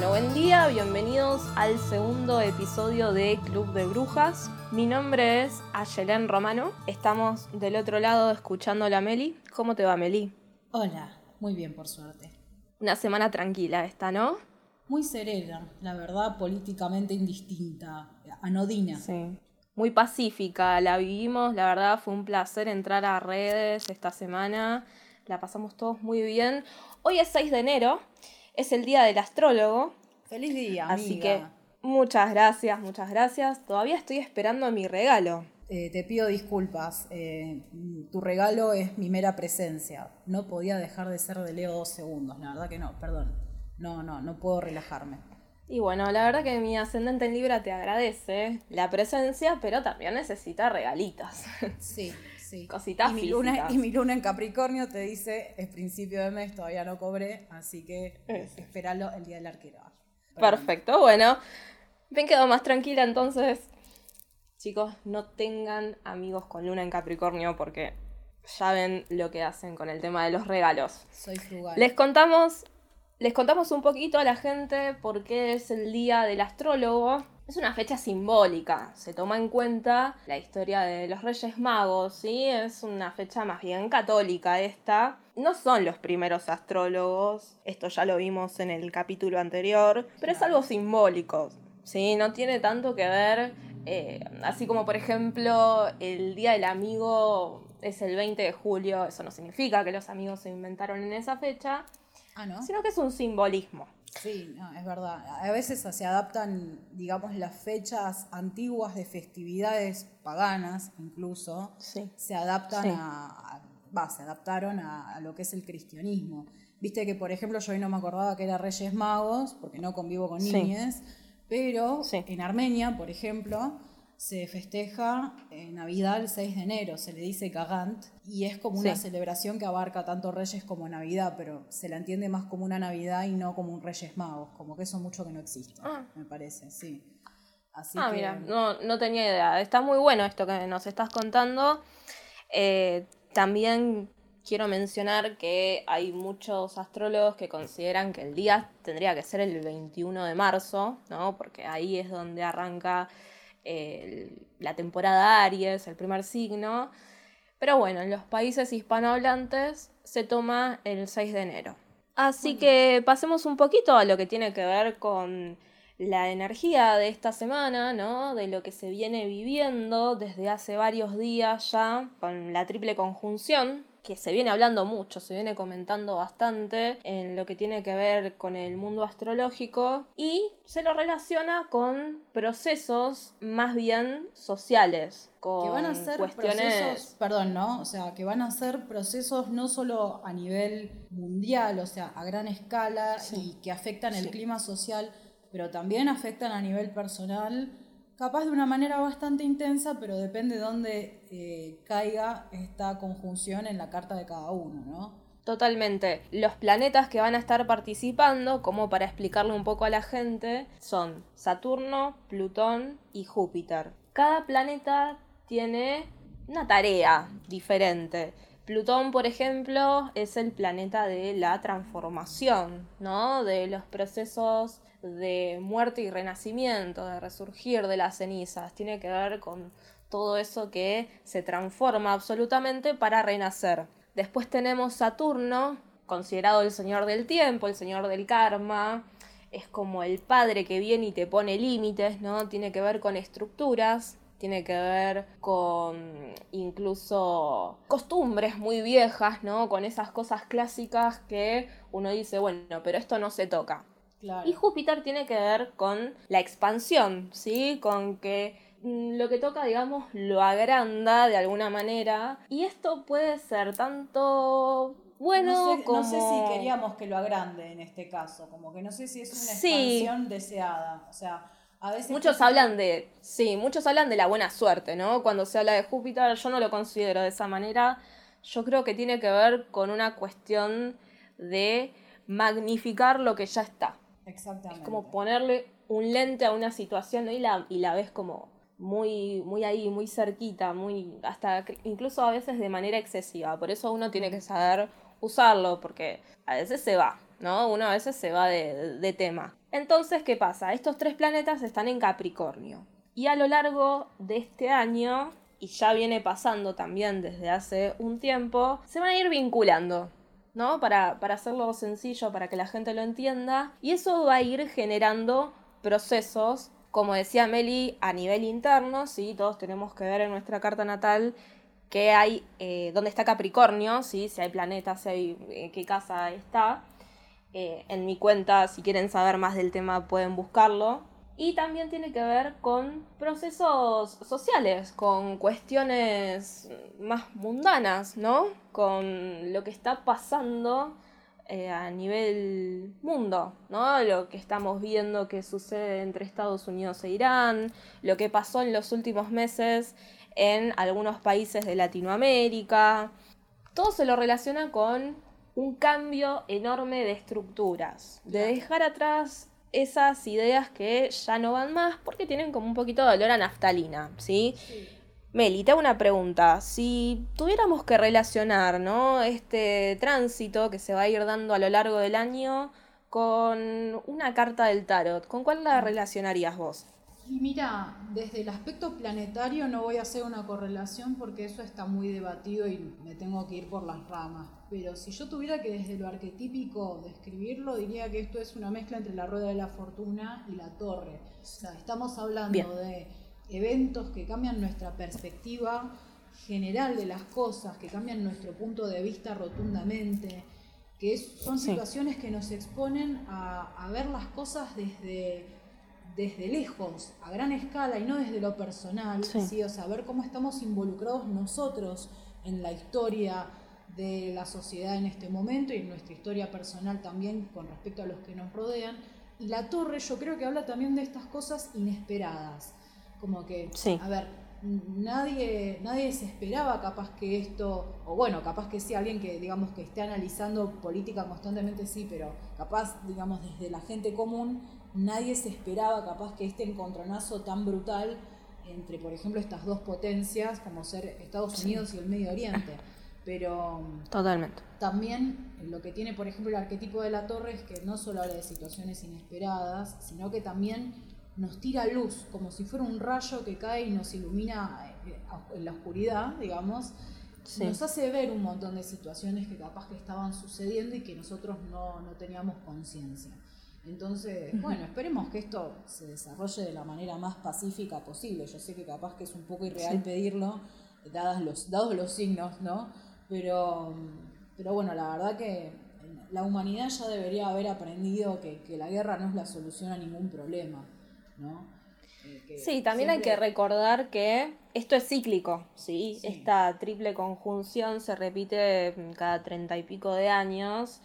Bueno, buen día, bienvenidos al segundo episodio de Club de Brujas. Mi nombre es Ayelén Romano. Estamos del otro lado escuchando a la Meli. ¿Cómo te va, Meli? Hola, muy bien, por suerte. Una semana tranquila esta, ¿no? Muy serena, la verdad, políticamente indistinta, anodina. Sí. Muy pacífica, la vivimos, la verdad fue un placer entrar a redes esta semana, la pasamos todos muy bien. Hoy es 6 de enero, es el día del astrólogo. Feliz día, Así que muchas gracias, muchas gracias. Todavía estoy esperando mi regalo. Eh, te pido disculpas, eh, tu regalo es mi mera presencia. No podía dejar de ser de Leo dos segundos, la verdad que no, perdón. No, no, no puedo relajarme. Y bueno, la verdad que mi ascendente en Libra te agradece la presencia, pero también necesita regalitos. Sí, sí. Cositas y mi, luna, y mi luna en Capricornio te dice, es principio de mes, todavía no cobré, así que espéralo el día del arquero. Perfecto, bueno. Me quedo más tranquila entonces. Chicos, no tengan amigos con luna en Capricornio porque ya ven lo que hacen con el tema de los regalos. Soy frugal. Les contamos les contamos un poquito a la gente por qué es el Día del Astrólogo. Es una fecha simbólica, se toma en cuenta la historia de los Reyes Magos, ¿sí? Es una fecha más bien católica esta. No son los primeros astrólogos, esto ya lo vimos en el capítulo anterior, pero es algo simbólico, ¿sí? No tiene tanto que ver, eh, así como por ejemplo el Día del Amigo es el 20 de julio, eso no significa que los amigos se inventaron en esa fecha, Ah, sino que es un simbolismo. Sí, es verdad. A veces se adaptan, digamos, las fechas antiguas de festividades paganas, incluso, se adaptan a, se adaptaron a, lo que es el cristianismo. Viste que, por ejemplo, yo hoy no me acordaba que era Reyes Magos, porque no convivo con niñes, pero en Armenia, por ejemplo, se festeja en Navidad el 6 de enero, se le dice Gagant, y es como una celebración que abarca tanto Reyes como Navidad, pero se la entiende más como una Navidad y no como un Reyes Magos, como que eso mucho que no existe, ah. me parece, sí. ah, mira, no, no tenía idea. Está muy bueno esto que nos estás contando. Eh, también quiero mencionar que hay muchos astrólogos que consideran que el día tendría que ser el 21 de marzo, ¿no? Porque ahí es donde arranca la temporada Aries, el primer signo. Pero bueno, en los países hispanohablantes se toma el 6 de enero. Así que pasemos un poquito a lo que tiene que ver con la energía de esta semana, ¿no? De lo que se viene viviendo desde hace varios días ya con la triple conjunción que se viene hablando mucho, se viene comentando bastante en lo que tiene que ver con el mundo astrológico y se lo relaciona con procesos más bien sociales. Con que van a ser cuestiones... perdón, ¿no? O sea, que van a ser procesos no solo a nivel mundial, o sea, a gran escala y que afectan el clima social, pero también afectan a nivel personal capaz de una manera bastante intensa, pero depende de dónde eh, caiga esta conjunción en la carta de cada uno, ¿no? Totalmente. Los planetas que van a estar participando, como para explicarle un poco a la gente, son Saturno, Plutón y Júpiter. Cada planeta tiene una tarea diferente. Plutón, por ejemplo, es el planeta de la transformación, ¿no? De los procesos de muerte y renacimiento, de resurgir de las cenizas. Tiene que ver con todo eso que se transforma absolutamente para renacer. Después tenemos Saturno, considerado el señor del tiempo, el señor del karma. Es como el padre que viene y te pone límites, ¿no? Tiene que ver con estructuras, tiene que ver con incluso costumbres muy viejas, ¿no? Con esas cosas clásicas que uno dice, bueno, pero esto no se toca. Y Júpiter tiene que ver con la expansión, ¿sí? Con que mm, lo que toca, digamos, lo agranda de alguna manera. Y esto puede ser tanto bueno no como... No sé si queríamos que lo agrande en este caso, como que no sé si es una expansión deseada. O sea, a veces... Muchos hablan de... Sí, muchos hablan de la buena suerte, ¿no? Cuando se habla de Júpiter, yo no lo considero de esa manera. Yo creo que tiene que ver con una cuestión de magnificar lo que ya está. Exactamente. Es como ponerle un lente a una situación y, la, y la ves como muy, muy ahí, muy cerquita, muy hasta incluso a veces de manera excesiva. Por eso uno tiene que saber usarlo, porque a veces se va, ¿no? Uno a veces se va de, de tema. Entonces, ¿qué pasa? Estos tres planetas están en Capricornio. Y a lo largo de este año, y ya viene pasando también desde hace un tiempo, se van a ir vinculando. ¿No? Para, para hacerlo sencillo, para que la gente lo entienda. Y eso va a ir generando procesos, como decía Meli, a nivel interno, ¿sí? Todos tenemos que ver en nuestra carta natal que hay, eh, dónde está Capricornio, ¿sí? si hay planetas, si hay, en qué casa está. Eh, en mi cuenta, si quieren saber más del tema, pueden buscarlo. Y también tiene que ver con procesos sociales, con cuestiones más mundanas, ¿no? Con lo que está pasando eh, a nivel mundo, ¿no? Lo que estamos viendo que sucede entre Estados Unidos e Irán, lo que pasó en los últimos meses en algunos países de Latinoamérica. Todo se lo relaciona con un cambio enorme de estructuras, de dejar atrás esas ideas que ya no van más porque tienen como un poquito de olor a naftalina, ¿sí? Meli, te hago una pregunta. Si tuviéramos que relacionar, ¿no? Este tránsito que se va a ir dando a lo largo del año con una carta del tarot, ¿con cuál la relacionarías vos? Y mira, desde el aspecto planetario no voy a hacer una correlación porque eso está muy debatido y me tengo que ir por las ramas. Pero si yo tuviera que desde lo arquetípico describirlo, diría que esto es una mezcla entre la rueda de la fortuna y la torre. O sea, estamos hablando de eventos que cambian nuestra perspectiva general de las cosas, que cambian nuestro punto de vista rotundamente, que son situaciones que nos exponen a ver las cosas desde desde lejos, a gran escala y no desde lo personal, sí. o sea, ver cómo estamos involucrados nosotros en la historia de la sociedad en este momento y en nuestra historia personal también con respecto a los que nos rodean. Y la torre yo creo que habla también de estas cosas inesperadas, como que, a ver, nadie, nadie se esperaba capaz que esto, o bueno, capaz que sí, alguien que digamos que esté analizando política constantemente sí, pero capaz, digamos, desde la gente común nadie se esperaba capaz que este encontronazo tan brutal entre, por ejemplo, estas dos potencias como ser Estados Unidos y el Medio Oriente. Pero Totalmente. también lo que tiene, por ejemplo, el arquetipo de la torre es que no solo habla de situaciones inesperadas, sino que también nos tira luz, como si fuera un rayo que cae y nos ilumina eh, en la oscuridad, digamos. Nos hace ver un montón de situaciones que capaz que estaban sucediendo y que nosotros no, no teníamos conciencia. Entonces, bueno, esperemos que esto se desarrolle de la manera más pacífica posible. Yo sé que capaz que es un poco irreal pedirlo, dados los, dados los signos, ¿no? Pero, pero bueno, la verdad que la humanidad ya debería haber aprendido que, la guerra no es la solución a ningún problema, ¿no? Eh, sí, también hay que recordar que esto es cíclico, ¿sí? Esta triple conjunción se repite cada treinta y pico de años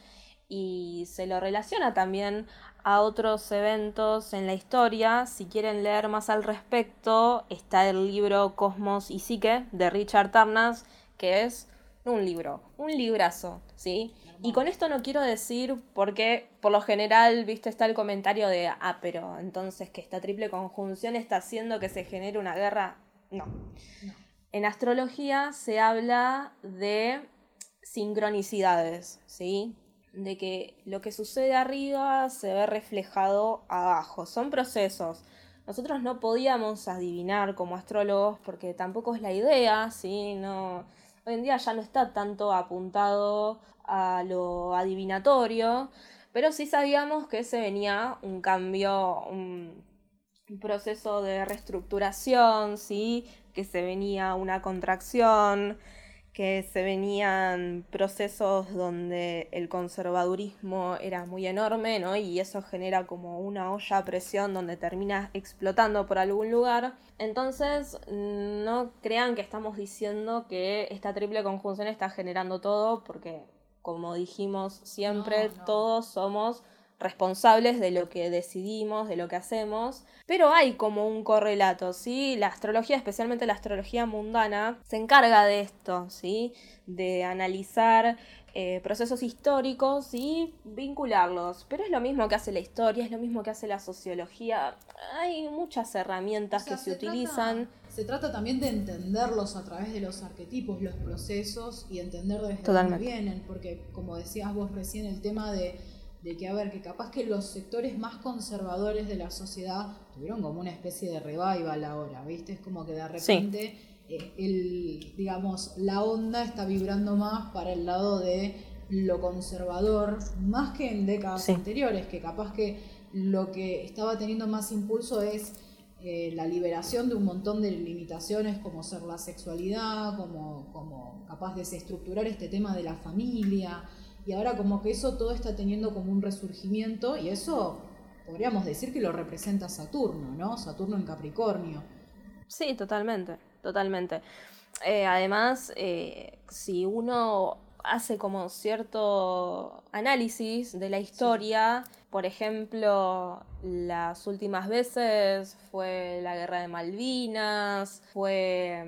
y se lo relaciona también a otros eventos en la historia. Si quieren leer más al respecto, está el libro Cosmos y Psique de Richard Tarnas, que es un libro, un librazo, ¿sí? Y con esto no quiero decir porque por lo general, viste, está el comentario de, ah, pero entonces que esta triple conjunción está haciendo que se genere una guerra. no. En astrología se habla de sincronicidades, ¿sí? de que lo que sucede arriba se ve reflejado abajo. Son procesos. Nosotros no podíamos adivinar como astrólogos porque tampoco es la idea, ¿sí? No, hoy en día ya no está tanto apuntado a lo adivinatorio, pero sí sabíamos que se venía un cambio, un, proceso de reestructuración, ¿sí? que se venía una contracción, que se venían procesos donde el conservadurismo era muy enorme, ¿no? Y eso genera como una olla a presión donde termina explotando por algún lugar. Entonces, no crean que estamos diciendo que esta triple conjunción está generando todo, porque como dijimos siempre, todos somos responsables de lo que decidimos, de lo que hacemos, pero hay como un correlato, ¿sí? La astrología, especialmente la astrología mundana, se encarga de esto, ¿sí? De analizar eh, procesos históricos y vincularlos. Pero es lo mismo que hace la historia, es lo mismo que hace la sociología. Hay muchas herramientas que se, utilizan. se trata también de entenderlos a través de los arquetipos, los procesos y entender desde dónde vienen. Porque, como decías vos recién, el tema de, de que, a ver, que capaz que los sectores más conservadores de la sociedad tuvieron como una especie de revival ahora, ¿viste? Es como que de repente. Eh, el, digamos, la onda está vibrando más para el lado de lo conservador, más que en décadas anteriores, que capaz que lo que estaba teniendo más impulso es eh, la liberación de un montón de limitaciones como ser la sexualidad, como, como capaz de desestructurar este tema de la familia, y ahora como que eso todo está teniendo como un resurgimiento, y eso podríamos decir que lo representa Saturno, ¿no? Saturno en Capricornio. Sí, totalmente totalmente. Eh, además, eh, si uno hace como cierto análisis de la historia, por ejemplo, las últimas veces fue la guerra de Malvinas, fue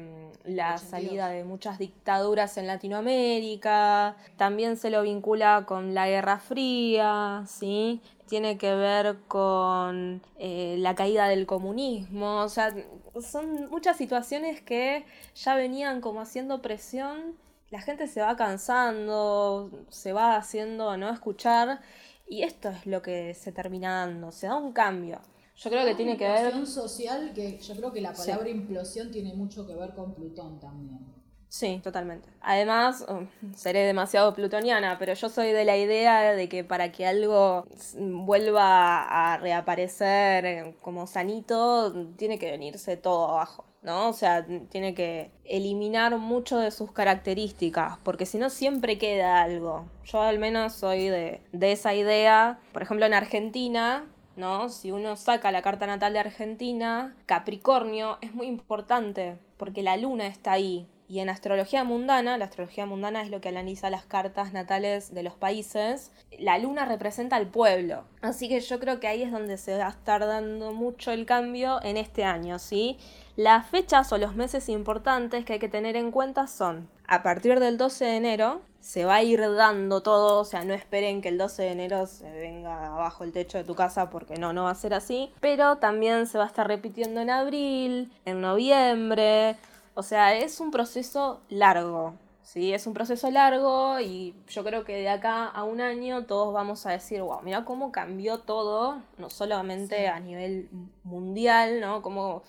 mm, la salida de muchas dictaduras en Latinoamérica, también se lo vincula con la Guerra Fría, ¿sí? tiene que ver con eh, la caída del comunismo, o sea, son muchas situaciones que ya venían como haciendo presión, la gente se va cansando, se va haciendo no escuchar y esto es lo que se termina dando, se da un cambio. Yo creo que tiene que ver... social que yo creo que la palabra implosión tiene mucho que ver con Plutón también. Sí, totalmente. Además, um, seré demasiado plutoniana, pero yo soy de la idea de que para que algo vuelva a reaparecer como sanito, tiene que venirse todo abajo, ¿no? O sea, tiene que eliminar mucho de sus características, porque si no siempre queda algo. Yo al menos soy de, de esa idea. Por ejemplo, en Argentina, ¿no? Si uno saca la carta natal de Argentina, Capricornio es muy importante, porque la luna está ahí y en astrología mundana, la astrología mundana es lo que analiza las cartas natales de los países, la luna representa al pueblo. Así que yo creo que ahí es donde se va a estar dando mucho el cambio en este año, ¿sí? Las fechas o los meses importantes que hay que tener en cuenta son a partir del 12 de enero, se va a ir dando todo, o sea, no esperen que el 12 de enero se venga abajo el techo de tu casa porque no, no va a ser así, pero también se va a estar repitiendo en abril, en noviembre, o sea, es un proceso largo, ¿sí? Es un proceso largo y yo creo que de acá a un año todos vamos a decir, wow, mira cómo cambió todo, no solamente a nivel mundial, ¿no? Cómo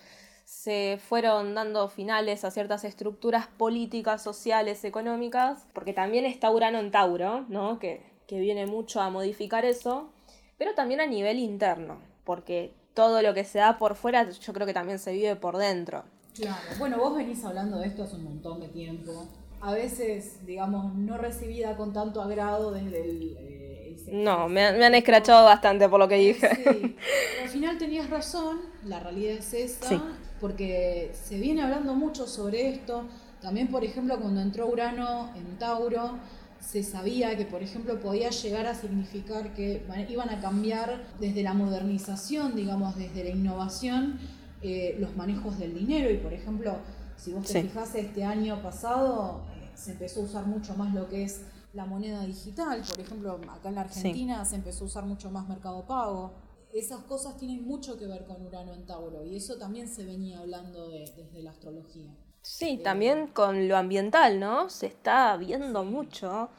se fueron dando finales a ciertas estructuras políticas, sociales, económicas, porque también está Urano en Tauro, ¿no? Que, que viene mucho a modificar eso, pero también a nivel interno, porque todo lo que se da por fuera yo creo que también se vive por dentro. Claro, bueno, vos venís hablando de esto hace un montón de tiempo. A veces, digamos, no recibida con tanto agrado desde el... Eh, no, me, han escrachado bastante por lo que dije. Sí, al final tenías razón, la realidad es esa, porque se viene hablando mucho sobre esto. También, por ejemplo, cuando entró Urano en Tauro, se sabía que, por ejemplo, podía llegar a significar que iban a cambiar desde la modernización, digamos, desde la innovación, eh, los manejos del dinero y por ejemplo, si vos te fijas este año pasado eh, se empezó a usar mucho más lo que es la moneda digital, por ejemplo, acá en la Argentina se empezó a usar mucho más mercado pago. Esas cosas tienen mucho que ver con Urano en Tauro y eso también se venía hablando desde la astrología. Sí, eh, también con lo ambiental, ¿no? Se está viendo mucho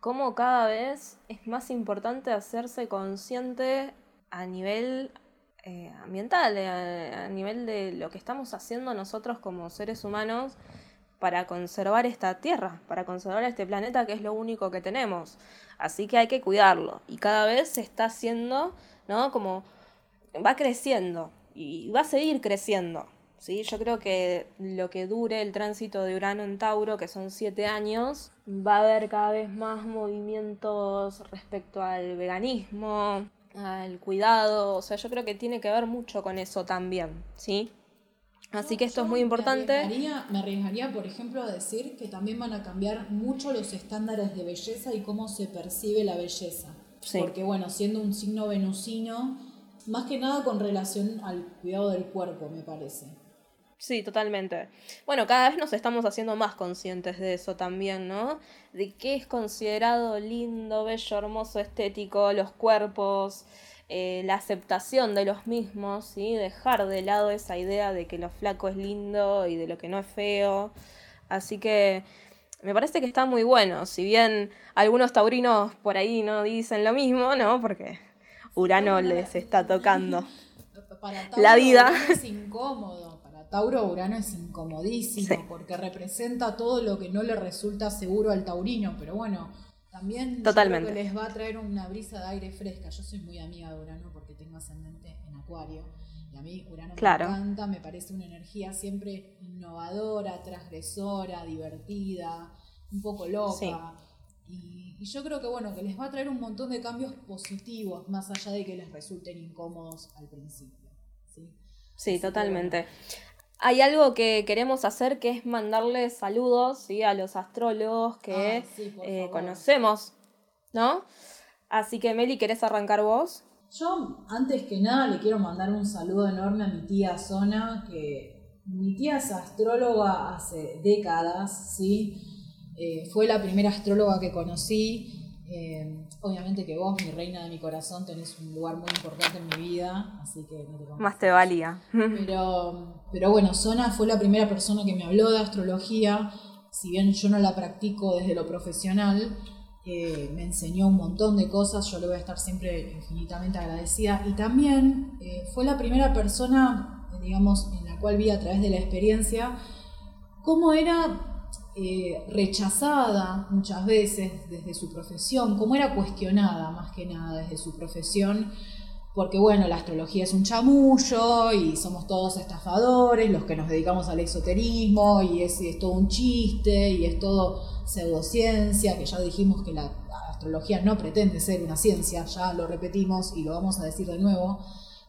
cómo cada vez es más importante hacerse consciente a nivel eh, ambiental, eh, a nivel de lo que estamos haciendo nosotros como seres humanos para conservar esta tierra, para conservar este planeta que es lo único que tenemos. Así que hay que cuidarlo. Y cada vez se está haciendo, ¿no? Como va creciendo y va a seguir creciendo. ¿sí? Yo creo que lo que dure el tránsito de Urano en Tauro, que son siete años, va a haber cada vez más movimientos respecto al veganismo, al cuidado, o sea, yo creo que tiene que ver mucho con eso también, ¿sí? Así que esto es muy importante. Me arriesgaría, por ejemplo, a decir que también van a cambiar mucho los estándares de belleza y cómo se percibe la belleza. Porque, bueno, siendo un signo venusino, más que nada con relación al cuidado del cuerpo, me parece. Sí, totalmente. Bueno, cada vez nos estamos haciendo más conscientes de eso también, ¿no? De qué es considerado lindo, bello, hermoso, estético, los cuerpos, eh, la aceptación de los mismos, ¿sí? Dejar de lado esa idea de que lo flaco es lindo y de lo que no es feo. Así que me parece que está muy bueno, si bien algunos taurinos por ahí no dicen lo mismo, ¿no? Porque Urano les está tocando la vida. es incómodo, para Tauro Urano es incomodísimo porque representa todo lo que no le resulta seguro al taurino, pero bueno, también Totalmente. les va a traer una brisa de aire fresca. Yo soy muy amiga de Urano porque tengo ascendente en Acuario. Y a mí Urano me encanta, me parece una energía siempre innovadora, transgresora, divertida, un poco loca. Y, yo creo que bueno, que les va a traer un montón de cambios positivos, más allá de que les resulten incómodos al principio. Sí, totalmente. Hay algo que queremos hacer que es mandarles saludos ¿sí? a los astrólogos que ah, eh, conocemos, ¿no? Así que Meli, ¿querés arrancar vos? Yo, antes que nada, le quiero mandar un saludo enorme a mi tía Zona, que mi tía es astróloga hace décadas, ¿sí? Eh, fue la primera astróloga que conocí. Eh, obviamente que vos, mi reina de mi corazón, tenés un lugar muy importante en mi vida, así que no te Más te valía. Pero, pero bueno, Zona fue la primera persona que me habló de astrología. Si bien yo no la practico desde lo profesional, me enseñó un montón de cosas, yo le voy a estar siempre infinitamente agradecida. Y también eh, fue la primera persona, digamos, en la cual vi a través de la experiencia cómo era eh, rechazada muchas veces desde su profesión, cómo era cuestionada más que nada desde su profesión porque bueno, la astrología es un chamullo y somos todos estafadores, los que nos dedicamos al esoterismo y es, es todo un chiste y es todo pseudociencia, que ya dijimos que la astrología no pretende ser una ciencia, ya lo repetimos y lo vamos a decir de nuevo.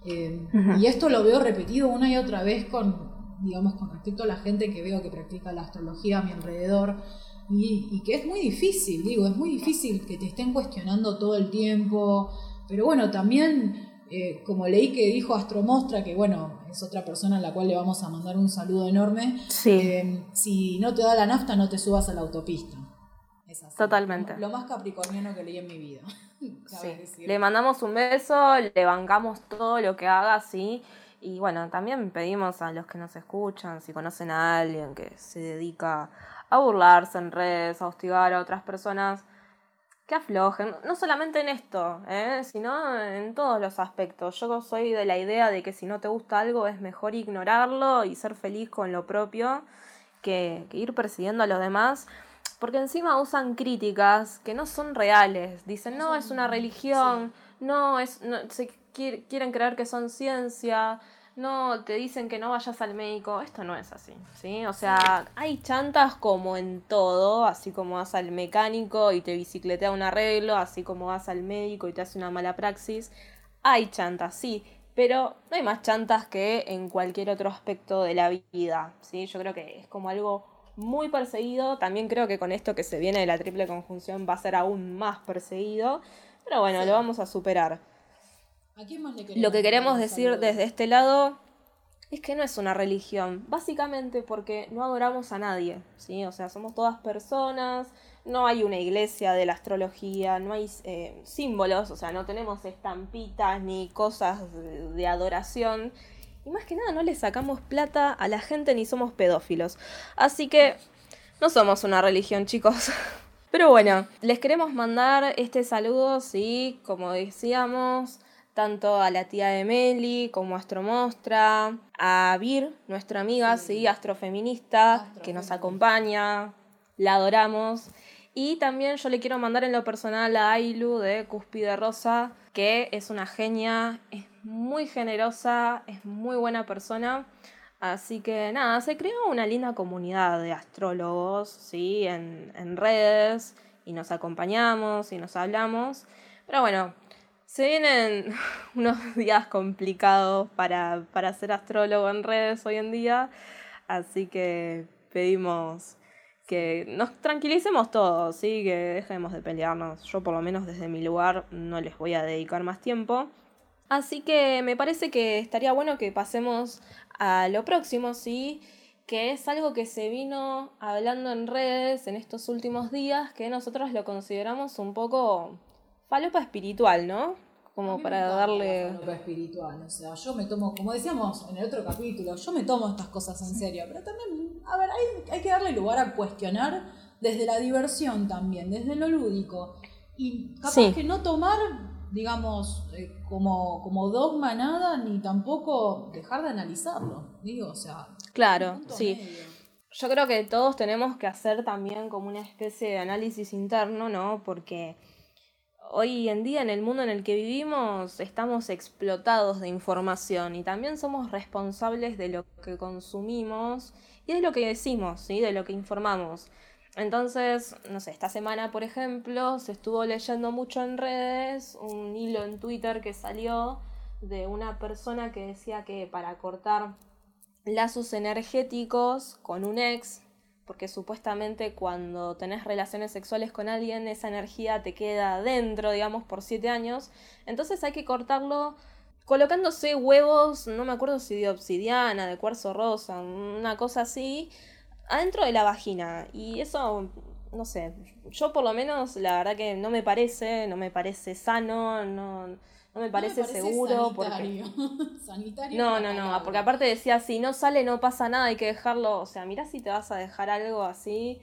Eh, y esto lo veo repetido una y otra vez con, digamos, con respecto a la gente que veo que practica la astrología a mi alrededor. Y, y que es muy difícil, digo, es muy difícil que te estén cuestionando todo el tiempo, pero bueno, también eh, como leí que dijo Astromostra, que bueno, es otra persona a la cual le vamos a mandar un saludo enorme, eh, si no te da la nafta no te subas a la autopista. Es Totalmente. Lo, más capricorniano que leí en mi vida. Le mandamos un beso, le bancamos todo lo que haga, sí. Y bueno, también pedimos a los que nos escuchan, si conocen a alguien que se dedica a burlarse en redes, a hostigar a otras personas, que aflojen, no solamente en esto, ¿eh? sino en todos los aspectos. Yo soy de la idea de que si no te gusta algo es mejor ignorarlo y ser feliz con lo propio que, ir persiguiendo a los demás, porque encima usan críticas que no son reales. Dicen, no, es una religión, no, es, no, se quieren creer que son ciencia, no te dicen que no vayas al médico, esto no es así, ¿sí? O sea, hay chantas como en todo, así como vas al mecánico y te bicicletea un arreglo, así como vas al médico y te hace una mala praxis, hay chantas, sí, pero no hay más chantas que en cualquier otro aspecto de la vida, ¿sí? Yo creo que es como algo muy perseguido, también creo que con esto que se viene de la triple conjunción va a ser aún más perseguido, pero bueno, lo vamos a superar. Lo que queremos decir desde este lado es que no es una religión, básicamente porque no adoramos a nadie, ¿sí? O sea, somos todas personas, no hay una iglesia de la astrología, no hay eh, símbolos, o sea, no tenemos estampitas ni cosas de, adoración. Y más que nada, no le sacamos plata a la gente ni somos pedófilos. Así que no somos una religión, chicos. Pero bueno, les queremos mandar este saludo, sí, como decíamos, tanto a la tía de Meli como a Astromostra, a Vir, nuestra amiga, sí, astrofeminista, que nos acompaña, la adoramos. Y también yo le quiero mandar en lo personal a Ailu de Cúspide Rosa, que es una genia, es muy generosa, es muy buena persona. Así que nada, se creó una linda comunidad de astrólogos, ¿sí? En, en redes, y nos acompañamos y nos hablamos. Pero bueno, se vienen unos días complicados para, para ser astrólogo en redes hoy en día, así que pedimos que nos tranquilicemos todos, ¿sí? que dejemos de pelearnos. Yo por lo menos desde mi lugar no les voy a dedicar más tiempo. Así que me parece que estaría bueno que pasemos a lo próximo, ¿sí? Que es algo que se vino hablando en redes en estos últimos días, que nosotros lo consideramos un poco falopa espiritual, ¿no? Como para darle... Falopa espiritual, o sea, yo me tomo, como decíamos en el otro capítulo, yo me tomo estas cosas en serio, pero también, a ver, hay, hay que darle lugar a cuestionar desde la diversión también, desde lo lúdico. Y capaz que no tomar digamos, eh, como, como dogma nada, ni tampoco dejar de analizarlo. Digo, o sea. Claro, sí. Yo creo que todos tenemos que hacer también como una especie de análisis interno, ¿no? Porque hoy en día en el mundo en el que vivimos estamos explotados de información y también somos responsables de lo que consumimos y de lo que decimos, ¿sí? De lo que informamos. Entonces, no sé, esta semana, por ejemplo, se estuvo leyendo mucho en redes un hilo en Twitter que salió de una persona que decía que para cortar lazos energéticos con un ex, porque supuestamente cuando tenés relaciones sexuales con alguien, esa energía te queda dentro, digamos, por siete años, entonces hay que cortarlo colocándose huevos, no me acuerdo si de obsidiana, de cuarzo rosa, una cosa así, adentro de la vagina. Y eso, no sé, yo por lo menos la verdad que no me parece, no me parece sano, no, no me parece, seguro. Sanitario. Porque... sanitario no, no, no, porque aparte decía, si no sale no pasa nada, hay que dejarlo, o sea, mira si te vas a dejar algo así.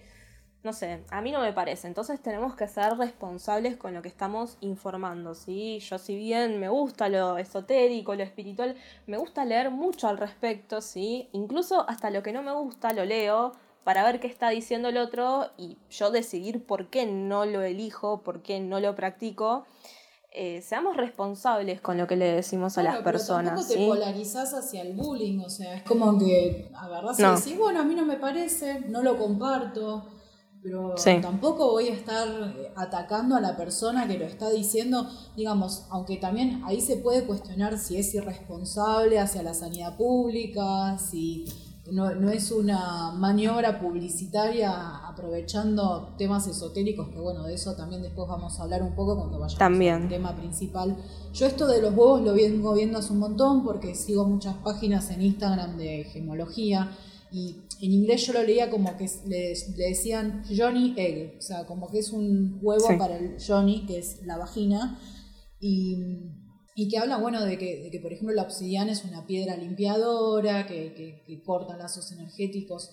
No sé, a mí no me parece. Entonces tenemos que ser responsables con lo que estamos informando, ¿sí? Yo si bien me gusta lo esotérico, lo espiritual, me gusta leer mucho al respecto, ¿sí? Incluso hasta lo que no me gusta lo leo para ver qué está diciendo el otro y yo decidir por qué no lo elijo, por qué no lo practico. Eh, seamos responsables con lo que le decimos a las personas. Pero tampoco te polarizás hacia el bullying, o sea, es como que agarrás y decís, bueno, a mí no me parece, no lo comparto, pero tampoco voy a estar eh, atacando a la persona que lo está diciendo, digamos, aunque también ahí se puede cuestionar si es irresponsable hacia la sanidad pública, si no, es una maniobra publicitaria aprovechando temas esotéricos, que bueno, de eso también después vamos a hablar un poco cuando vayamos al tema principal. Yo esto de los huevos lo vengo viendo hace un montón porque sigo muchas páginas en Instagram de gemología y en inglés yo lo leía como que le, decían Johnny Egg, o sea, como que es un huevo para el Johnny, que es la vagina, y, que habla, bueno, de que, por ejemplo la obsidiana es una piedra limpiadora, que, que, corta lazos energéticos.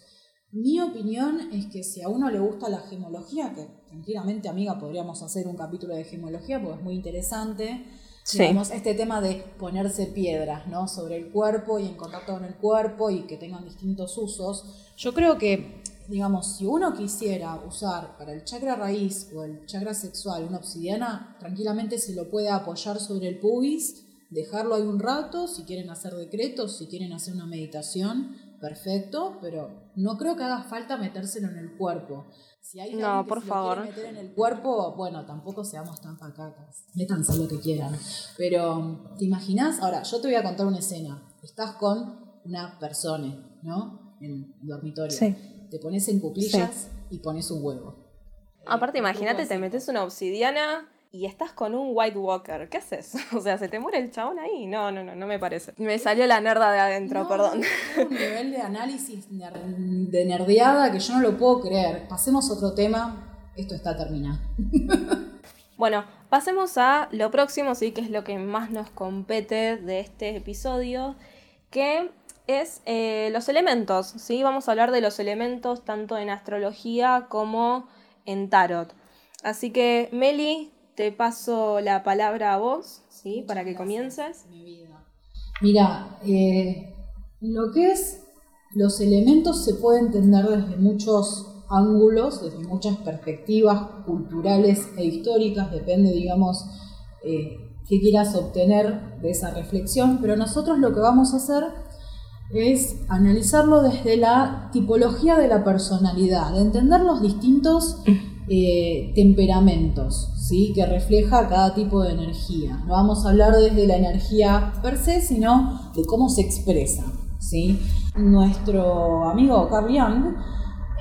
Mi opinión es que si a uno le gusta la gemología, que tranquilamente, amiga, podríamos hacer un capítulo de gemología porque es muy interesante, este tema de ponerse piedras, ¿no? Sobre el cuerpo y en contacto con el cuerpo y que tengan distintos usos. Yo creo que, digamos, si uno quisiera usar para el chakra raíz o el chakra sexual una obsidiana, tranquilamente se lo puede apoyar sobre el pubis, dejarlo ahí un rato, si quieren hacer decretos, si quieren hacer una meditación, perfecto, pero no creo que haga falta metérselo en el cuerpo. Si hay no, por que favor. Lo meter en el cuerpo, bueno, tampoco seamos tan pacacas. Métanse lo que quieran. Pero, ¿te imaginas? Ahora, yo te voy a contar una escena. Estás con una persona, ¿no? En el dormitorio. Sí. Te pones en cuclillas y pones un huevo. Aparte, imagínate, te metes una obsidiana y estás con un White Walker. ¿Qué haces? O sea, ¿se te muere el chabón ahí? No, no, no, no me parece. Me salió la nerda de adentro, perdón. un nivel de análisis de nerdeada que yo no lo puedo creer. Pasemos a otro tema. Esto está terminado. bueno, pasemos a lo próximo, sí, que es lo que más nos compete de este episodio, que es eh, los elementos, ¿sí? Vamos a hablar de los elementos tanto en astrología como en tarot. Así que, Meli, te paso la palabra a vos, ¿sí? para que comiences. Mi vida. Mira, eh, lo que es los elementos se puede entender desde muchos ángulos, desde muchas perspectivas culturales e históricas, depende, digamos, eh, qué quieras obtener de esa reflexión, pero nosotros lo que vamos a hacer es analizarlo desde la tipología de la personalidad, de entender los distintos eh, temperamentos, ¿sí? que refleja cada tipo de energía. No vamos a hablar desde la energía per se, sino de cómo se expresa. ¿sí? Nuestro amigo Carl Jung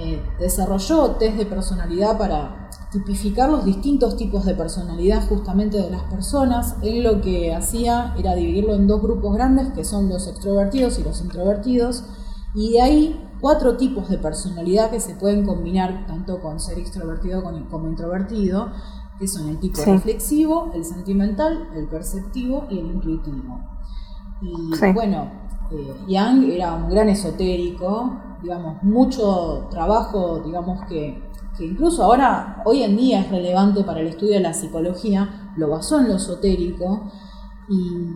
eh, desarrolló test de personalidad para tipificar los distintos tipos de personalidad justamente de las personas. Él lo que hacía era dividirlo en dos grupos grandes, que son los extrovertidos y los introvertidos, y de ahí cuatro tipos de personalidad que se pueden combinar tanto con ser extrovertido como introvertido, que son el tipo reflexivo, el sentimental, el perceptivo y el intuitivo. Y bueno, eh, Yang era un gran esotérico, digamos, mucho trabajo, digamos que que incluso ahora, hoy en día es relevante para el estudio de la psicología, lo basó en lo esotérico, y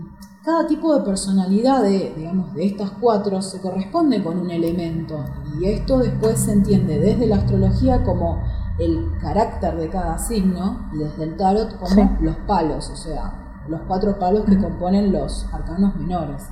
cada tipo de personalidad de, digamos, de estas cuatro se corresponde con un elemento, y esto después se entiende desde la astrología como el carácter de cada signo, y desde el tarot como los palos, o sea, los cuatro palos que componen los arcanos menores.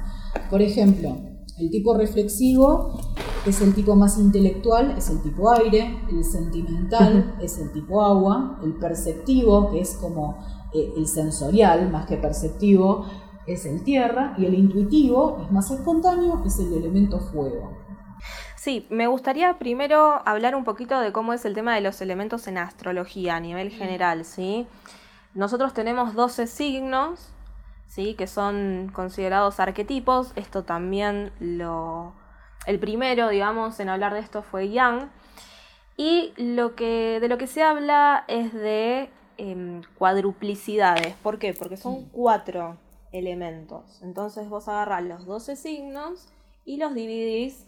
Por ejemplo, el tipo reflexivo es el tipo más intelectual, es el tipo aire, el sentimental es el tipo agua, el perceptivo, que es como eh, el sensorial más que perceptivo, es el tierra, y el intuitivo es más espontáneo, es el elemento fuego. Sí, me gustaría primero hablar un poquito de cómo es el tema de los elementos en astrología a nivel general, ¿sí? Nosotros tenemos 12 signos, ¿sí? que son considerados arquetipos, esto también lo el primero, digamos, en hablar de esto fue Yang. Y lo que, de lo que se habla es de em, cuadruplicidades. ¿Por qué? Porque son cuatro elementos. Entonces vos agarrás los 12 signos y los dividís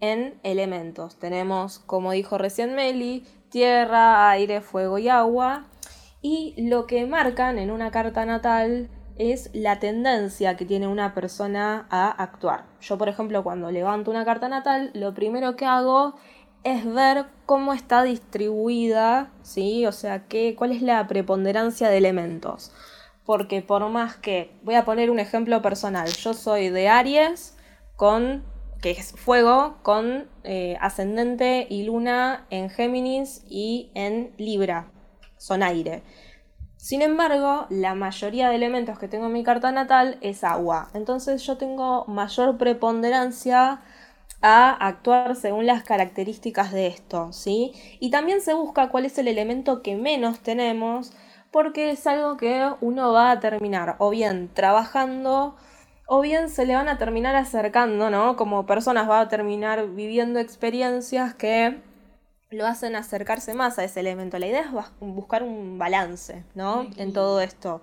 en elementos. Tenemos, como dijo recién Meli, tierra, aire, fuego y agua. Y lo que marcan en una carta natal es la tendencia que tiene una persona a actuar. Yo, por ejemplo, cuando levanto una carta natal, lo primero que hago es ver cómo está distribuida, ¿sí? O sea, qué, cuál es la preponderancia de elementos. Porque por más que, voy a poner un ejemplo personal, yo soy de Aries con, que es fuego, con eh, ascendente y luna en Géminis y en Libra, son aire. Sin embargo, la mayoría de elementos que tengo en mi carta natal es agua. Entonces yo tengo mayor preponderancia a actuar según las características de esto, ¿sí? Y también se busca cuál es el elemento que menos tenemos, porque es algo que uno va a terminar o bien trabajando o bien se le van a terminar acercando, ¿no? Como personas va a terminar viviendo experiencias que lo hacen acercarse más a ese elemento. La idea es buscar un balance, ¿no? En todo esto.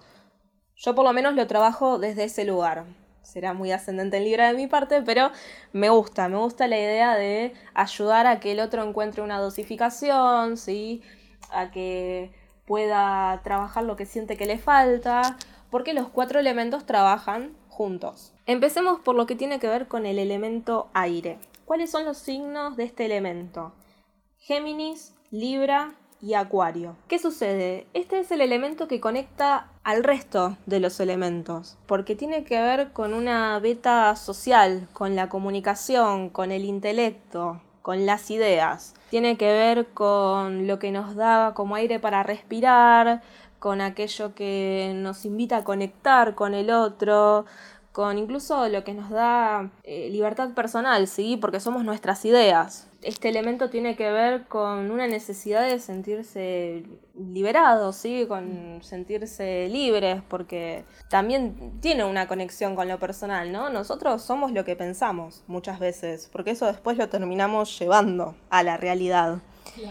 Yo por lo menos lo trabajo desde ese lugar. Será muy ascendente en Libra de mi parte, pero me gusta, me gusta la idea de ayudar a que el otro encuentre una dosificación, ¿sí? A que pueda trabajar lo que siente que le falta, porque los cuatro elementos trabajan juntos. Empecemos por lo que tiene que ver con el elemento aire. ¿Cuáles son los signos de este elemento? Géminis, Libra y Acuario. ¿Qué sucede? Este es el elemento que conecta al resto de los elementos, porque tiene que ver con una beta social, con la comunicación, con el intelecto, con las ideas. Tiene que ver con lo que nos da como aire para respirar, con aquello que nos invita a conectar con el otro, con incluso lo que nos da eh, libertad personal, ¿sí? Porque somos nuestras ideas este elemento tiene que ver con una necesidad de sentirse liberados, ¿sí? con sentirse libres, porque también tiene una conexión con lo personal, ¿no? Nosotros somos lo que pensamos muchas veces, porque eso después lo terminamos llevando a la realidad.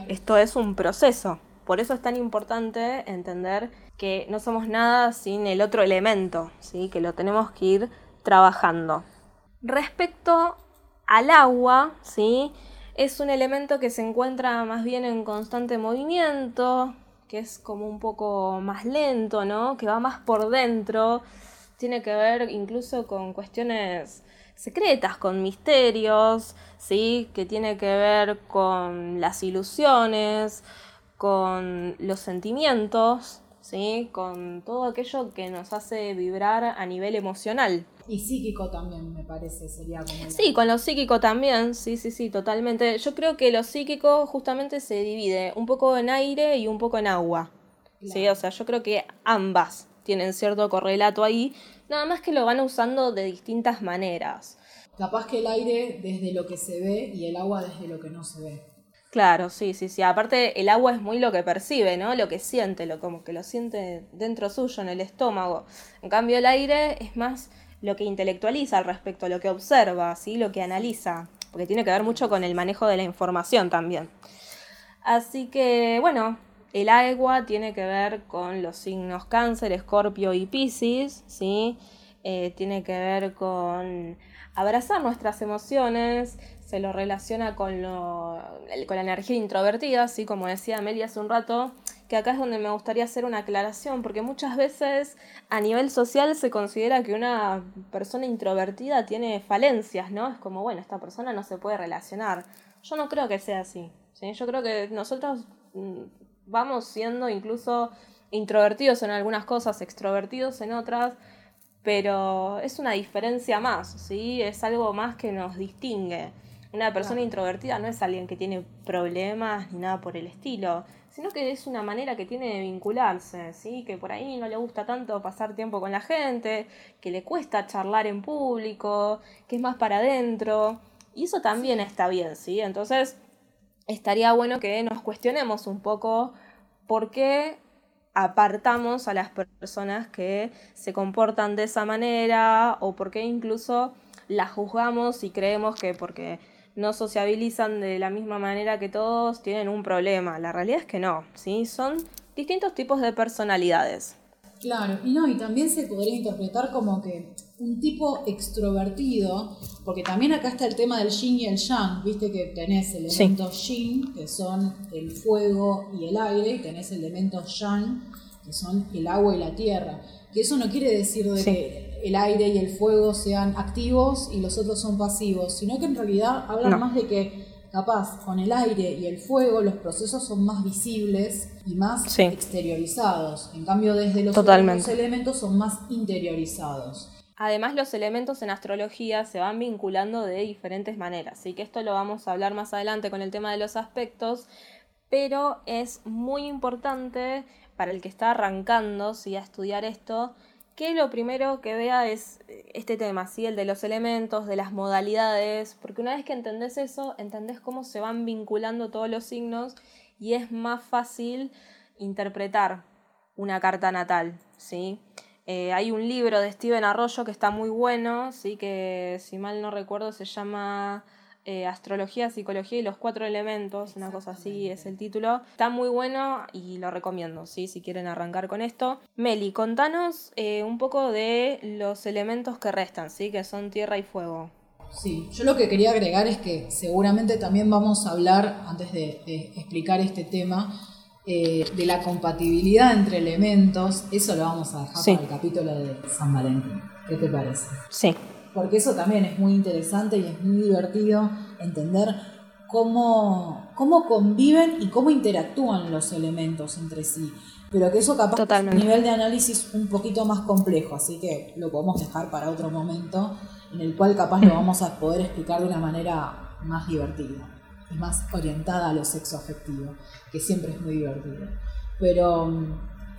Esto es un proceso. Por eso es tan importante entender que no somos nada sin el otro elemento, ¿sí? que lo tenemos que ir trabajando. Respecto al agua, ¿sí? Es un elemento que se encuentra más bien en constante movimiento, que es como un poco más lento, ¿no? Que va más por dentro. Tiene que ver incluso con cuestiones secretas, con misterios, ¿sí? Que tiene que ver con las ilusiones, con los sentimientos, ¿sí? Con todo aquello que nos hace vibrar a nivel emocional. Y psíquico también, me parece, sería como... Sí, con lo psíquico también, sí, sí, sí, totalmente. Yo creo que lo psíquico justamente se divide un poco en aire y un poco en agua. Sí, o sea, yo creo que ambas tienen cierto correlato ahí, nada más que lo van usando de distintas maneras. Capaz que el aire desde lo que se ve y el agua desde lo que no se ve. Claro, sí, sí, sí. Aparte, el agua es muy lo que percibe, ¿no? Lo que siente, lo como que lo siente dentro suyo, en el estómago. En cambio, el aire es más lo que intelectualiza al respecto, lo que observa, ¿sí? Lo que analiza, porque tiene que ver mucho con el manejo de la información también. Así que, bueno, el agua tiene que ver con los signos cáncer, escorpio y piscis, ¿sí? Eh, tiene que ver con abrazar nuestras emociones, se lo relaciona con, lo, con la energía introvertida, así como decía Amelia hace un rato, que acá es donde me gustaría hacer una aclaración, porque muchas veces a nivel social se considera que una persona introvertida tiene falencias, ¿no? Es como, bueno, esta persona no se puede relacionar. Yo no creo que sea así. ¿sí? Yo creo que nosotros mm, vamos siendo incluso introvertidos en algunas cosas, extrovertidos en otras, pero es una diferencia más, ¿sí? Es algo más que nos distingue. Una persona introvertida no es alguien que tiene problemas ni nada por el estilo, sino que es una manera que tiene de vincularse, ¿sí? Que por ahí no le gusta tanto pasar tiempo con la gente, que le cuesta charlar en público, que es más para adentro. Y eso también está bien, ¿sí? Entonces, estaría bueno que nos cuestionemos un poco por qué apartamos a las personas que se comportan de esa manera o por qué incluso las juzgamos y creemos que porque no sociabilizan de la misma manera que todos, tienen un problema. La realidad es que no, ¿sí? Son distintos tipos de personalidades. Claro, y no, y también se podría interpretar como que un tipo extrovertido, porque también acá está el tema del yin y el yang, viste que tenés elementos yin, que son el fuego y el aire, y tenés elementos yang, que son el agua y la tierra. Que eso no quiere decir de que el aire y el fuego sean activos y los otros son pasivos, sino que en realidad hablan más de que capaz con el aire y el fuego los procesos son más visibles y más exteriorizados. En cambio, desde los otros elementos son más interiorizados. Además, los elementos en astrología se van vinculando de diferentes maneras, así que esto lo vamos a hablar más adelante con el tema de los aspectos, pero es muy importante para el que está arrancando ¿sí? a estudiar esto, que lo primero que vea es eh, este tema, ¿sí? el de los elementos, de las modalidades, porque una vez que entendés eso, entendés cómo se van vinculando todos los signos y es más fácil interpretar una carta natal. ¿sí? Eh, hay un libro de Steven Arroyo que está muy bueno, ¿sí? que si mal no recuerdo se llama eh, astrología, Psicología y los Cuatro Elementos, una cosa así es el título. Está muy bueno y lo recomiendo, ¿sí? si quieren arrancar con esto. Meli, contanos eh, un poco de los elementos que restan, ¿sí? que son tierra y fuego. Sí, yo lo que quería agregar es que seguramente también vamos a hablar, antes de, explicar este tema, eh, de la compatibilidad entre elementos. Eso lo vamos a dejar para el capítulo de San Valentín. ¿Qué te parece? Sí porque eso también es muy interesante y es muy divertido entender cómo, cómo conviven y cómo interactúan los elementos entre sí. Pero que eso capaz es un nivel de análisis un poquito más complejo, así que lo podemos dejar para otro momento en el cual capaz lo vamos a poder explicar de una manera más divertida y más orientada a lo sexo afectivo, que siempre es muy divertido. Pero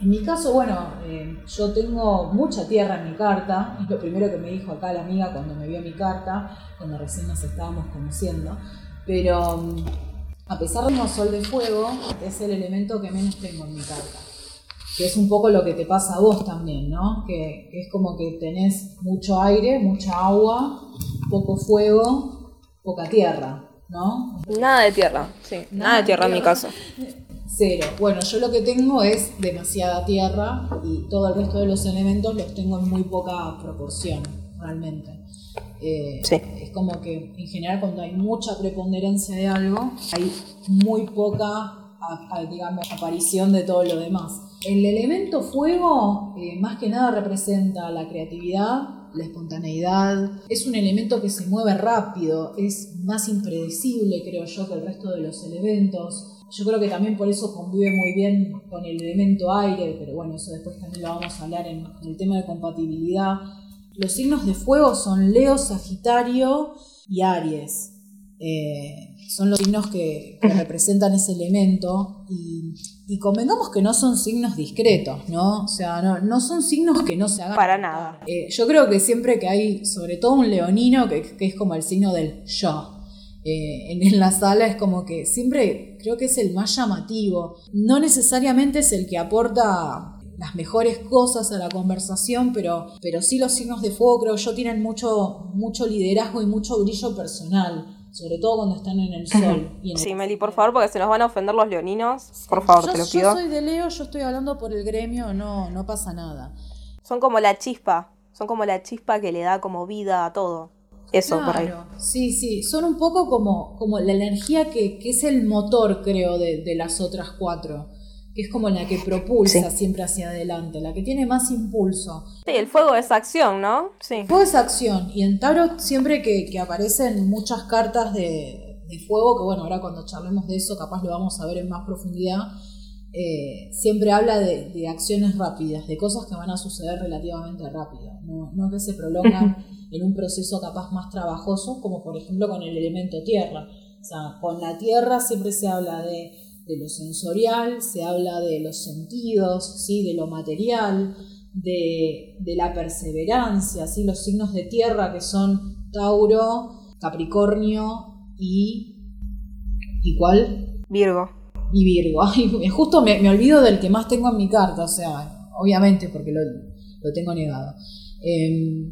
en mi caso, bueno, eh, yo tengo mucha tierra en mi carta, es lo primero que me dijo acá la amiga cuando me vio mi carta, cuando recién nos estábamos conociendo, pero mm, a pesar de no sol de fuego, es el elemento que menos tengo en mi carta, que es un poco lo que te pasa a vos también, ¿no? Que, es como que tenés mucho aire, mucha agua, poco fuego, poca tierra, ¿no? Nada de tierra, sí, nada, de tierra en mi caso. Cero. Bueno, yo lo que tengo es demasiada tierra y todo el resto de los elementos los tengo en muy poca proporción, realmente. Eh, es como que en general cuando hay mucha preponderancia de algo, hay muy poca digamos, aparición de todo lo demás. El elemento fuego eh, más que nada representa la creatividad, la espontaneidad, es un elemento que se mueve rápido, es más impredecible creo yo que el resto de los elementos yo creo que también por eso convive muy bien con el elemento aire, pero bueno, eso después también lo vamos a hablar en, el tema de compatibilidad. Los signos de fuego son Leo, Sagitario y Aries. Eh, son los signos que, representan ese elemento y, convengamos que no son signos discretos, ¿no? O sea, no, son signos que no se hagan. Para nada. Eh, yo creo que siempre que hay, sobre todo un leonino, que, que es como el signo del yo, eh, en, la sala es como que siempre creo que es el más llamativo. No necesariamente es el que aporta las mejores cosas a la conversación, pero, pero sí los signos de fuego creo yo tienen mucho, mucho liderazgo y mucho brillo personal sobre todo cuando están en el sol. sí, Meli, por favor, porque se nos van a ofender los leoninos. Por favor, te lo pido. Yo soy de Leo, yo estoy hablando por el gremio, no, no pasa nada. Son como la chispa, son como la chispa que le da como vida a todo. Eso por ahí. Sí, sí, son un poco como, como la energía que, es el motor, creo, de, las otras cuatro. Que es como la que propulsa siempre hacia adelante, la que tiene más impulso. Sí, el fuego es acción, ¿no? Sí. El fuego es acción. Y en Tarot, siempre que, aparecen muchas cartas de, fuego, que bueno, ahora cuando charlemos de eso, capaz lo vamos a ver en más profundidad. Eh, siempre habla de, acciones rápidas, de cosas que van a suceder relativamente rápido, no, no que se prolongan en un proceso capaz más trabajoso, como por ejemplo con el elemento tierra. O sea, con la tierra siempre se habla de, lo sensorial, se habla de los sentidos, ¿sí? de lo material, de, la perseverancia, ¿sí? los signos de tierra que son Tauro, Capricornio y... ¿Y cuál? Virgo. Y Virgo. justo me, olvido del que más tengo en mi carta, o sea, obviamente porque lo, tengo negado. Em,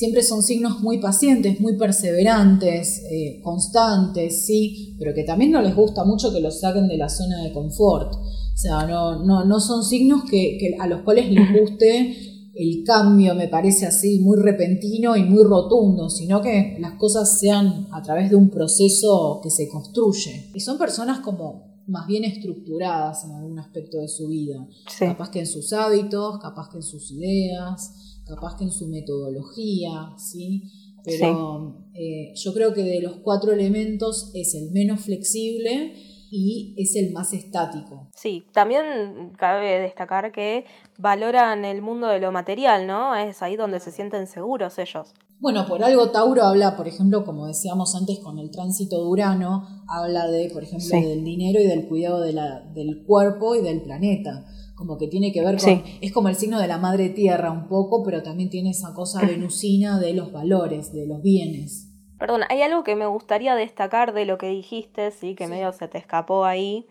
siempre son signos muy pacientes, muy perseverantes, eh, constantes, sí, pero que también no les gusta mucho que los saquen de la zona de confort. O sea, no, no, no son signos que, a los cuales les guste el cambio, me parece así, muy repentino y muy rotundo, sino que las cosas sean a través de un proceso que se construye. Y son personas como más bien estructuradas en algún aspecto de su vida, capaz que en sus hábitos, capaz que en sus ideas, capaz que en su metodología, ¿sí? Pero eh, yo creo que de los cuatro elementos es el menos flexible y es el más estático. Sí, también cabe destacar que valoran el mundo de lo material, ¿no? Es ahí donde se sienten seguros ellos. Bueno, por algo Tauro habla, por ejemplo, como decíamos antes con el tránsito de Urano, habla de, por ejemplo, del dinero y del cuidado de la, del cuerpo y del planeta como que tiene que ver con, es como el signo de la madre tierra un poco, pero también tiene esa cosa venusina de los valores, de los bienes. Perdón, hay algo que me gustaría destacar de lo que dijiste, sí, que medio se te escapó ahí,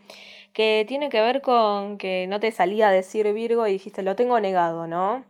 que tiene que ver con que no te salía a decir Virgo y dijiste, lo tengo negado, ¿no?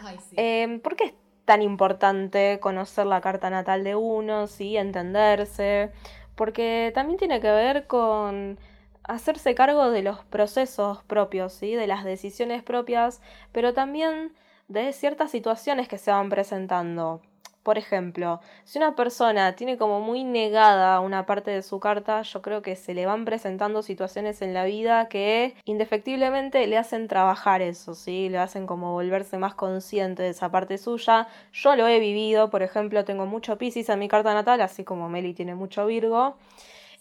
Ay, sí. Em, ¿Por qué es tan importante conocer la carta natal de uno, sí, entenderse? Porque también tiene que ver con hacerse cargo de los procesos propios, ¿sí? de las decisiones propias, pero también de ciertas situaciones que se van presentando. Por ejemplo, si una persona tiene como muy negada una parte de su carta, yo creo que se le van presentando situaciones en la vida que indefectiblemente le hacen trabajar eso, ¿sí? Le hacen como volverse más consciente de esa parte suya. Yo lo he vivido, por ejemplo, tengo mucho Pisces en mi carta natal, así como Meli tiene mucho Virgo.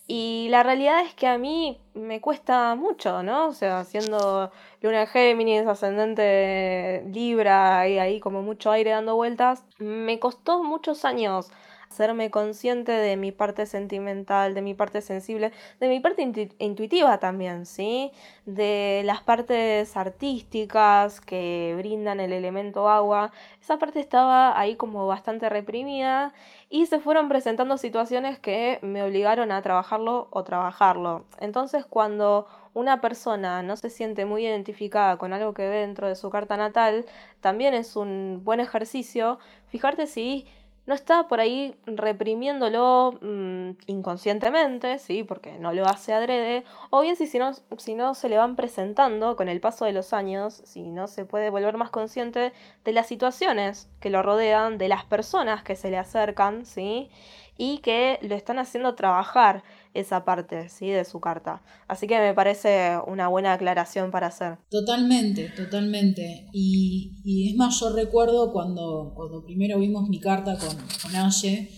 Y la realidad es que a mí me cuesta mucho, ¿no? O sea, siendo luna Géminis, ascendente Libra y ahí como mucho aire dando vueltas, me costó muchos años hacerme consciente de mi parte sentimental, de mi parte sensible, de mi parte intuitiva también, ¿sí? De las partes artísticas que brindan el elemento agua. Esa parte estaba ahí como bastante reprimida y se fueron presentando situaciones que me obligaron a trabajarlo o trabajarlo. Entonces cuando una persona no se siente muy identificada con algo que ve dentro de su carta natal, también es un buen ejercicio fijarte si no está por ahí reprimiéndolo mm, inconscientemente, ¿sí? porque no lo hace adrede, o bien si, si, no, si no se le van presentando con el paso de los años, si no se puede volver más consciente de las situaciones que lo rodean, de las personas que se le acercan, ¿sí? y que lo están haciendo trabajar esa parte ¿sí? de su carta. Así que me parece una buena aclaración para hacer. Totalmente, totalmente. Y, es más, yo recuerdo cuando, cuando primero vimos mi carta con, con Aye,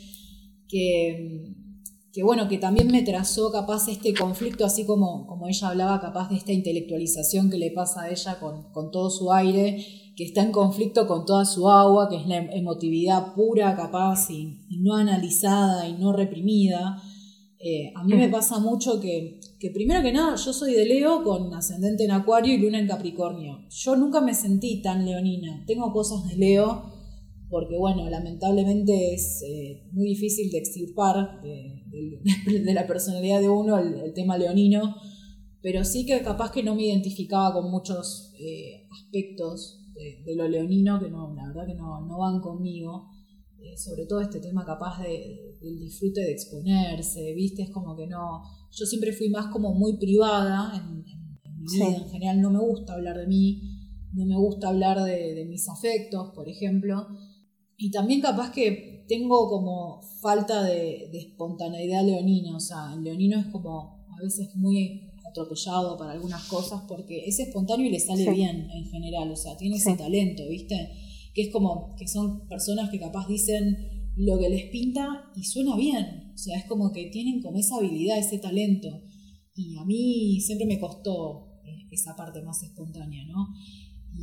que, que bueno, que también me trazó capaz este conflicto, así como, como ella hablaba capaz de esta intelectualización que le pasa a ella con, con todo su aire que está en conflicto con toda su agua, que es la emotividad pura, capaz, y, no analizada y no reprimida. Eh, a mí me pasa mucho que, que, primero que nada, yo soy de Leo con ascendente en Acuario y luna en Capricornio. Yo nunca me sentí tan leonina. Tengo cosas de Leo, porque bueno, lamentablemente es eh, muy difícil de extirpar de, la personalidad de uno el, tema leonino, pero sí que capaz que no me identificaba con muchos eh, aspectos de, lo leonino que no, la verdad que no, no van conmigo, eh, sobre todo este tema capaz de, del disfrute de exponerse, viste, es como que no, yo siempre fui más como muy privada en, mi vida, en general. No me gusta hablar de mí, no me gusta hablar de, de mis afectos, por ejemplo, y también capaz que tengo como falta de, espontaneidad leonina, o sea, el leonino es como a veces muy atropellado para algunas cosas porque es espontáneo y le sale bien en general, o sea, tiene ese talento, ¿viste? Que es como que son personas que capaz dicen lo que les pinta y suena bien, o sea, es como que tienen como esa habilidad, ese talento. Y a mí siempre me costó eh, esa parte más espontánea, ¿no?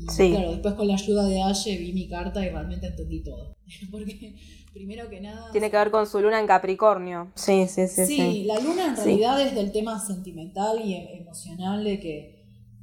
sí. claro, después con la ayuda de Aye vi mi carta y realmente entendí todo. Porque primero que nada... Tiene que ver con su luna en Capricornio. Sí, sí, sí. Sí, la luna en realidad es del tema sentimental y e-, emocional de que,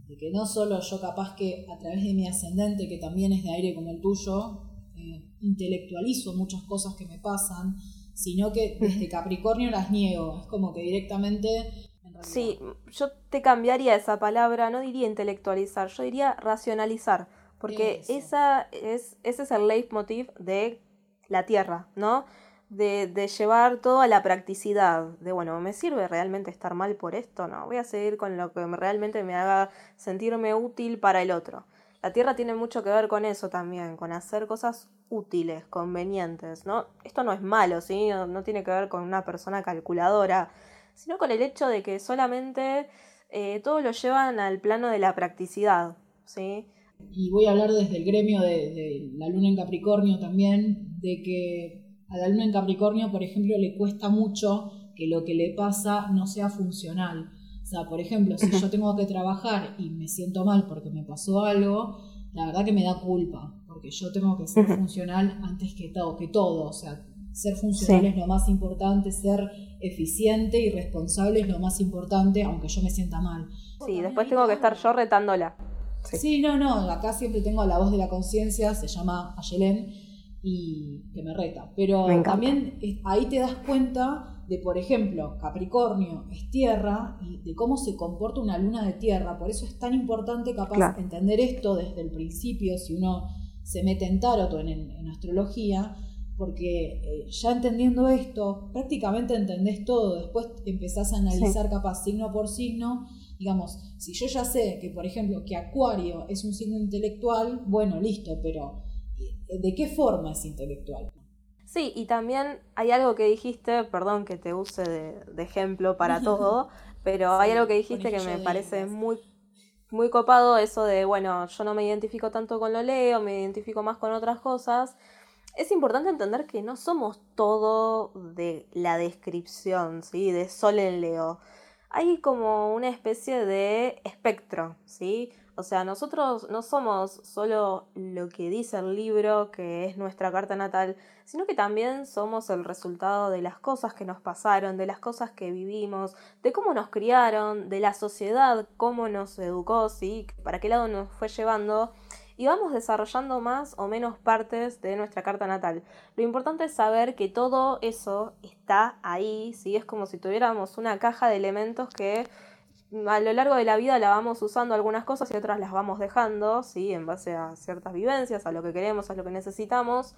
de que no solo yo capaz que a través de mi ascendente, que también es de aire como el tuyo, eh, intelectualizo muchas cosas que me pasan, sino que desde Capricornio las niego. Es como que directamente Sí, yo te cambiaría esa palabra, no diría intelectualizar, yo diría racionalizar, porque esa es, ese es el leitmotiv de la Tierra, ¿no? De, llevar todo a la practicidad, de bueno, ¿me sirve realmente estar mal por esto? No, voy a seguir con lo que realmente me haga sentirme útil para el otro. La Tierra tiene mucho que ver con eso también, con hacer cosas útiles, convenientes, ¿no? Esto no es malo, ¿sí? no tiene que ver con una persona calculadora, sino con el hecho de que solamente eh, todo lo llevan al plano de la practicidad, ¿sí? Y voy a hablar desde el gremio de, la luna en Capricornio también, de que a la luna en Capricornio, por ejemplo, le cuesta mucho que lo que le pasa no sea funcional. O sea, por ejemplo, si yo tengo que trabajar y me siento mal porque me pasó algo, la verdad que me da culpa, porque yo tengo que ser funcional antes que todo, que todo. O sea, ser funcional es lo más importante, ser eficiente y responsable es lo más importante, aunque yo me sienta mal. Sí, después tengo que estar yo retándola. Sí. no, no, acá siempre tengo la voz de la conciencia, se llama Ayelén, y que me reta. Pero también ahí te das cuenta de, por ejemplo, Capricornio es tierra y de cómo se comporta una luna de tierra. Por eso es tan importante capaz entender esto desde el principio, si uno se mete en tarot o en astrología, porque eh, ya entendiendo esto, prácticamente entendés todo, después empezás a analizar capaz signo por signo, digamos, si yo ya sé que, por ejemplo, que Acuario es un signo intelectual, bueno, listo, pero ¿de qué forma es intelectual? Sí, y también hay algo que dijiste, perdón que te use de, ejemplo para todo, pero hay algo que dijiste que me parece muy muy copado eso de, bueno, yo no me identifico tanto con lo leo, me identifico más con otras cosas es importante entender que no somos todo de la descripción, ¿sí? De Sol en Leo. Hay como una especie de espectro, ¿sí? O sea, nosotros no somos solo lo que dice el libro, que es nuestra carta natal, sino que también somos el resultado de las cosas que nos pasaron, de las cosas que vivimos, de cómo nos criaron, de la sociedad, cómo nos educó, ¿sí? Para qué lado nos fue llevando y vamos desarrollando más o menos partes de nuestra carta natal. Lo importante es saber que todo eso está ahí, ¿sí? es como si tuviéramos una caja de elementos que a lo largo de la vida la vamos usando algunas cosas y otras las vamos dejando, ¿sí? en base a ciertas vivencias, a lo que queremos, a lo que necesitamos.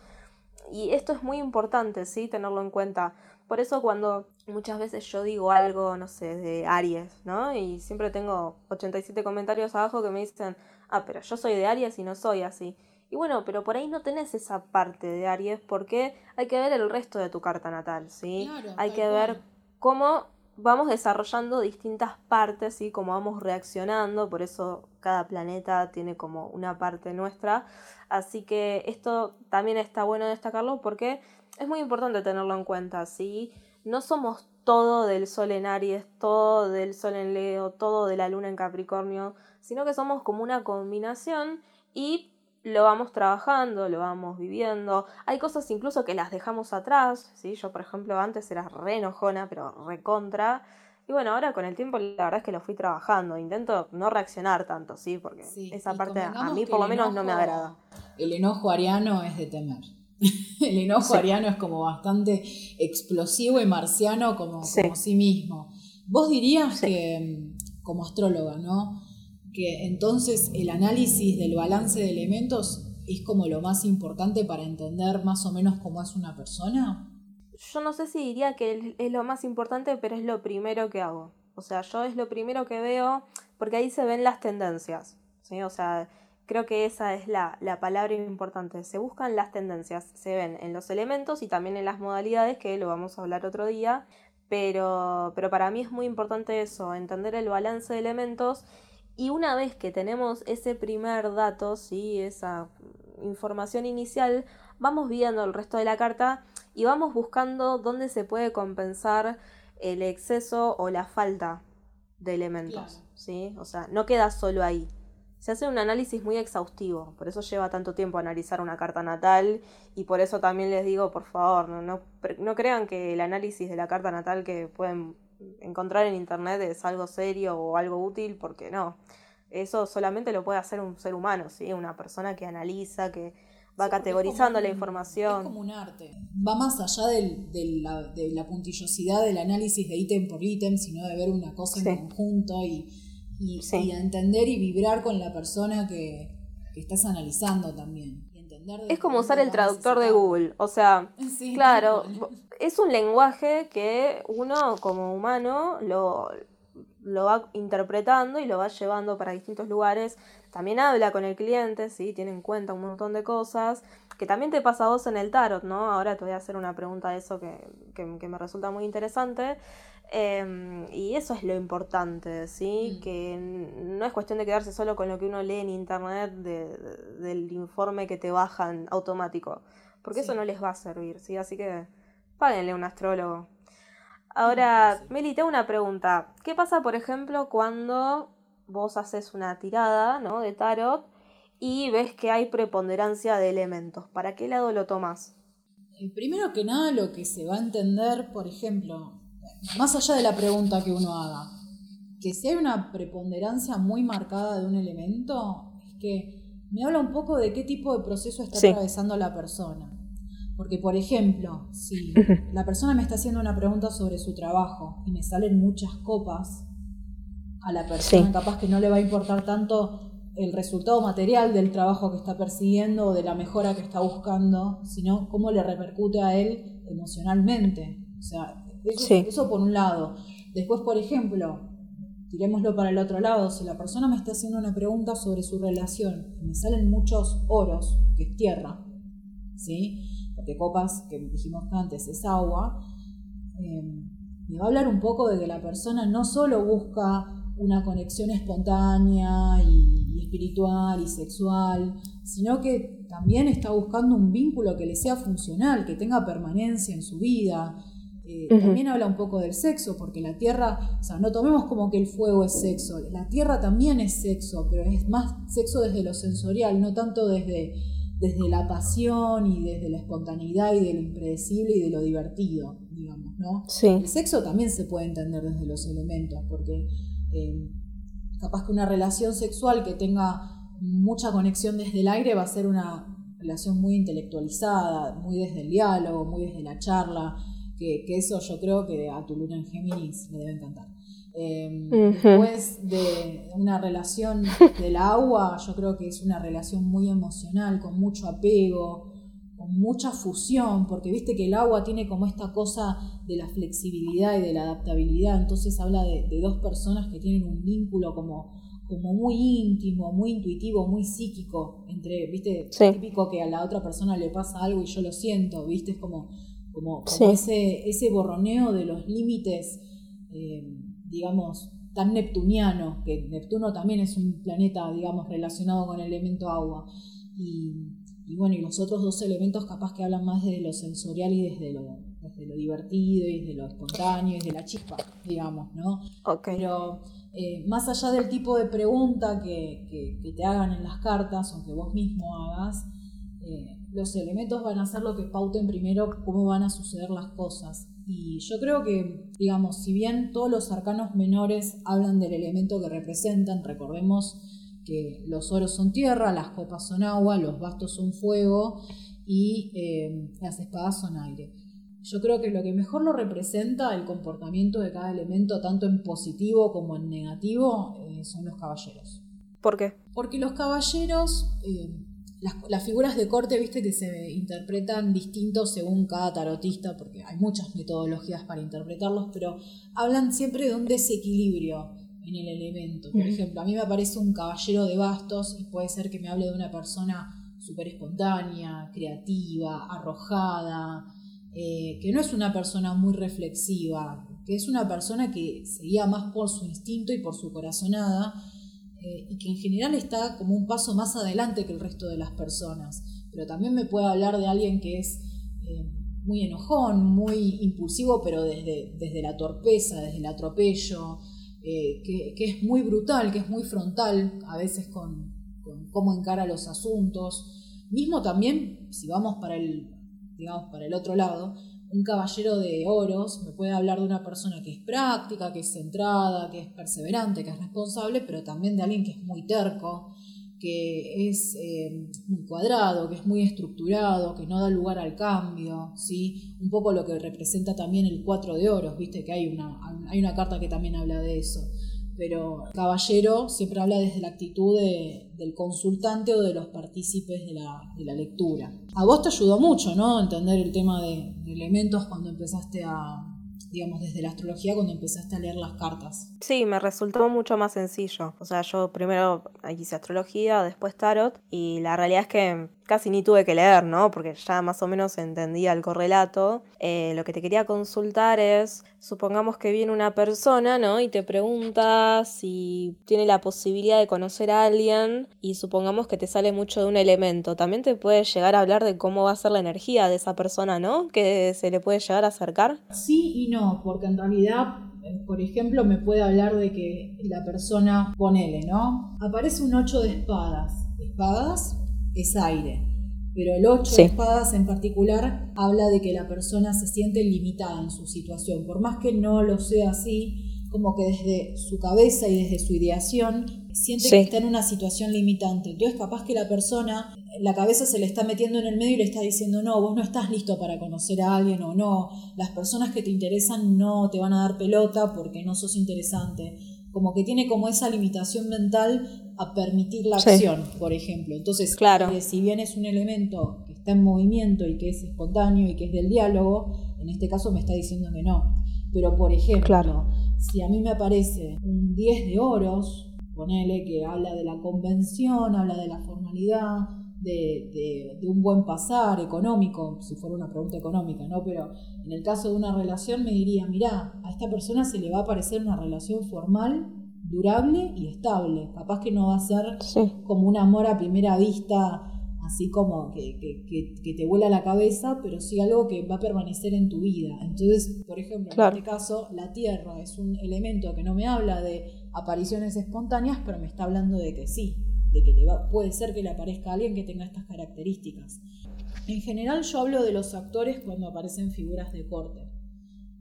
Y esto es muy importante, ¿sí? Tenerlo en cuenta. Por eso cuando muchas veces yo digo algo, no sé, de Aries, ¿no? Y siempre tengo 87 comentarios abajo que me dicen, ah, pero yo soy de Aries y no soy así. Y bueno, pero por ahí no tenés esa parte de Aries porque hay que ver el resto de tu carta natal, ¿sí? hay que ver cómo vamos desarrollando distintas partes y cómo vamos reaccionando, por eso cada planeta tiene como una parte nuestra. Así que esto también está bueno destacarlo porque es muy importante tenerlo en cuenta, ¿sí? No somos todo del Sol en Aries, todo del Sol en Leo, todo de la Luna en Capricornio, sino que somos como una combinación y lo vamos trabajando, lo vamos viviendo. Hay cosas incluso que las dejamos atrás, ¿sí? Yo, por ejemplo, antes era re enojona, pero re contra. Y bueno, ahora con el tiempo la verdad es que lo fui trabajando. Intento no reaccionar tanto, ¿sí? Porque esa parte a mí por lo menos no me agrada. El enojo ariano es de temer. el enojo ariano es como bastante explosivo y marciano como sí, como sí mismo. Vos dirías que, como astróloga, ¿no? Que entonces el análisis del balance de elementos es como lo más importante para entender más o menos cómo es una persona. Yo no sé si diría que es lo más importante, pero es lo primero que hago. O sea, yo es lo primero que veo, porque ahí se ven las tendencias. ¿sí? O sea, creo que esa es la, la, palabra importante. Se buscan las tendencias, se ven en los elementos y también en las modalidades, que lo vamos a hablar otro día. Pero, pero para mí es muy importante eso, entender el balance de elementos. Y una vez que tenemos ese primer dato, ¿sí? esa información inicial, vamos viendo el resto de la carta y vamos buscando dónde se puede compensar el exceso o la falta de elementos, ¿sí? O sea, no queda solo ahí. Se hace un análisis muy exhaustivo, por eso lleva tanto tiempo analizar una carta natal y por eso también les digo, por favor, no, no, no crean que el análisis de la carta natal que pueden encontrar en internet es algo serio o algo útil, porque no. Eso solamente lo puede hacer un ser humano, ¿sí? Una persona que analiza, que, va categorizando la información. Es como un arte. Va más allá de, la, puntillosidad del análisis de ítem por ítem, sino de ver una cosa en conjunto y, y, entender y vibrar con la persona que, estás analizando también. es como usar el traductor de Google. O sea, claro, es un lenguaje que uno como humano lo, lo va interpretando y lo va llevando para distintos lugares. También habla con el cliente, ¿sí? tiene en cuenta un montón de cosas, que también te pasa a vos en el tarot, ¿no? Ahora te voy a hacer una pregunta de eso que, que, me resulta muy interesante. Em, y eso es lo importante, ¿sí? Mm. Que no es cuestión de quedarse solo con lo que uno lee en internet del informe que te bajan automático, porque eso no les va a servir, ¿sí? Así que páguenle a un astrólogo. Ahora, Meli, tengo una pregunta. ¿Qué pasa, por ejemplo, cuando vos haces una tirada ¿no? de tarot y ves que hay preponderancia de elementos? ¿Para qué lado lo tomas? Eh, primero que nada, lo que se va a entender, por ejemplo, más allá de la pregunta que uno haga, que si hay una preponderancia muy marcada de un elemento, es que me habla un poco de qué tipo de proceso está atravesando la persona. Porque, por ejemplo, si la persona me está haciendo una pregunta sobre su trabajo y me salen muchas copas, a la persona capaz que no le va a importar tanto el resultado material del trabajo que está persiguiendo o de la mejora que está buscando, sino cómo le repercute a él emocionalmente. O sea, eso, eso por un lado. Después, por ejemplo, tirémoslo para el otro lado, si la persona me está haciendo una pregunta sobre su relación y me salen muchos oros, que es tierra, ¿sí? Porque copas, que dijimos antes, es agua, eh, me va a hablar un poco de que la persona no solo busca una conexión espontánea y, espiritual y sexual, sino que también está buscando un vínculo que le sea funcional, que tenga permanencia en su vida. Eh, también habla un poco del sexo, porque la tierra, o sea, no tomemos como que el fuego es sexo, la tierra también es sexo, pero es más sexo desde lo sensorial, no tanto desde desde la pasión y desde la espontaneidad y de lo impredecible y de lo divertido, digamos, ¿no? El sexo también se puede entender desde los elementos, porque eh, capaz que una relación sexual que tenga mucha conexión desde el aire va a ser una relación muy intelectualizada, muy desde el diálogo, muy desde la charla, que, que eso yo creo que a tu luna en Géminis le debe encantar. Em, después de una relación del agua, yo creo que es una relación muy emocional, con mucho apego, con mucha fusión, porque viste que el agua tiene como esta cosa de la flexibilidad y de la adaptabilidad, entonces habla de, dos personas que tienen un vínculo como, como muy íntimo, muy intuitivo, muy psíquico, entre, viste, típico que a la otra persona le pasa algo y yo lo siento, viste, es como, como, ese, ese borroneo de los límites. Eh, digamos, tan neptuniano, que Neptuno también es un planeta, digamos, relacionado con el elemento agua. Y, bueno, y los otros dos elementos capaz que hablan más desde lo sensorial y desde lo, desde lo divertido y desde lo espontáneo y desde la chispa, digamos, ¿no? Pero eh, más allá del tipo de pregunta que, que, te hagan en las cartas o que vos mismo hagas, eh, los elementos van a ser lo que pauten primero cómo van a suceder las cosas. Y yo creo que, digamos, si bien todos los arcanos menores hablan del elemento que representan, recordemos que los oros son tierra, las copas son agua, los bastos son fuego, y eh, las espadas son aire. Yo creo que lo que mejor lo representa el comportamiento de cada elemento, tanto en positivo como en negativo, eh, son los caballeros. ¿Por qué? Porque los caballeros, eh, las, figuras de corte, viste que se interpretan distintos según cada tarotista, porque hay muchas metodologías para interpretarlos, pero hablan siempre de un desequilibrio en el elemento. Por ejemplo, a mí me aparece un caballero de bastos y puede ser que me hable de una persona súper espontánea, creativa, arrojada, eh, que no es una persona muy reflexiva, que es una persona que se guía más por su instinto y por su corazonada, eh, y que en general está como un paso más adelante que el resto de las personas. Pero también me puede hablar de alguien que es eh, muy enojón, muy impulsivo, pero desde, desde la torpeza, desde el atropello, que, que, es muy brutal, que es muy frontal, a veces con, con cómo encara los asuntos. Mismo también, si vamos para el, digamos, para el otro lado, un caballero de oros me puede hablar de una persona que es práctica, que es centrada, que es perseverante, que es responsable, pero también de alguien que es muy terco, que es eh, muy cuadrado, que es muy estructurado, que no da lugar al cambio, ¿sí? Un poco lo que representa también el cuatro de oros, viste que hay una, hay una carta que también habla de eso pero Caballero siempre habla desde la actitud del consultante o de los partícipes de la, lectura. A vos te ayudó mucho, ¿no? Entender el tema de elementos cuando empezaste a, digamos, desde la astrología cuando empezaste a leer las cartas? Sí, me resultó mucho más sencillo. O sea, yo primero hice astrología, después tarot, y la realidad es que casi ni tuve que leer, ¿no? Porque ya más o menos entendía el correlato. Eh, lo que te quería consultar es, supongamos que viene una persona, ¿no? Y te pregunta si tiene la posibilidad de conocer a alguien y supongamos que te sale mucho de un elemento. También te puede llegar a hablar de cómo va a ser la energía de esa persona, ¿no? Que se le puede llegar a acercar. Sí y no, porque en realidad eh, por ejemplo, me puede hablar de que la persona, ponele, ¿no? Aparece un 8 de espadas. Espadas es aire. Pero el 8 de espadas en particular habla de que la persona se siente limitada en su situación. Por más que no lo sea así, como que desde su cabeza y desde su ideación siente que está en una situación limitante. Entonces capaz que la persona, la cabeza se le está metiendo en el medio y le está diciendo, no, vos no estás listo para conocer a alguien o no, las personas que te interesan no te van a dar pelota porque no sos interesante. Como que tiene como esa limitación mental a permitir la acción, por ejemplo. Entonces, claro. si bien es un elemento que está en movimiento y que es espontáneo y que es del diálogo, en este caso me está diciendo que no. Pero, por ejemplo, si a mí me aparece un 10 de oros, ponele que habla de la convención, habla de la formalidad, de, un buen pasar económico, si fuera una pregunta económica, ¿no? Pero en el caso de una relación me diría, mirá, a esta persona se le va a parecer una relación formal, durable y estable. Capaz que no va a ser como un amor a primera vista, así como que, que, te vuela la cabeza, pero sí algo que va a permanecer en tu vida. Entonces, por ejemplo, en este caso, la tierra es un elemento que no me habla de apariciones espontáneas, pero me está hablando de que sí, de que puede ser que le aparezca alguien que tenga estas características. En general yo hablo de los actores cuando aparecen figuras de corte,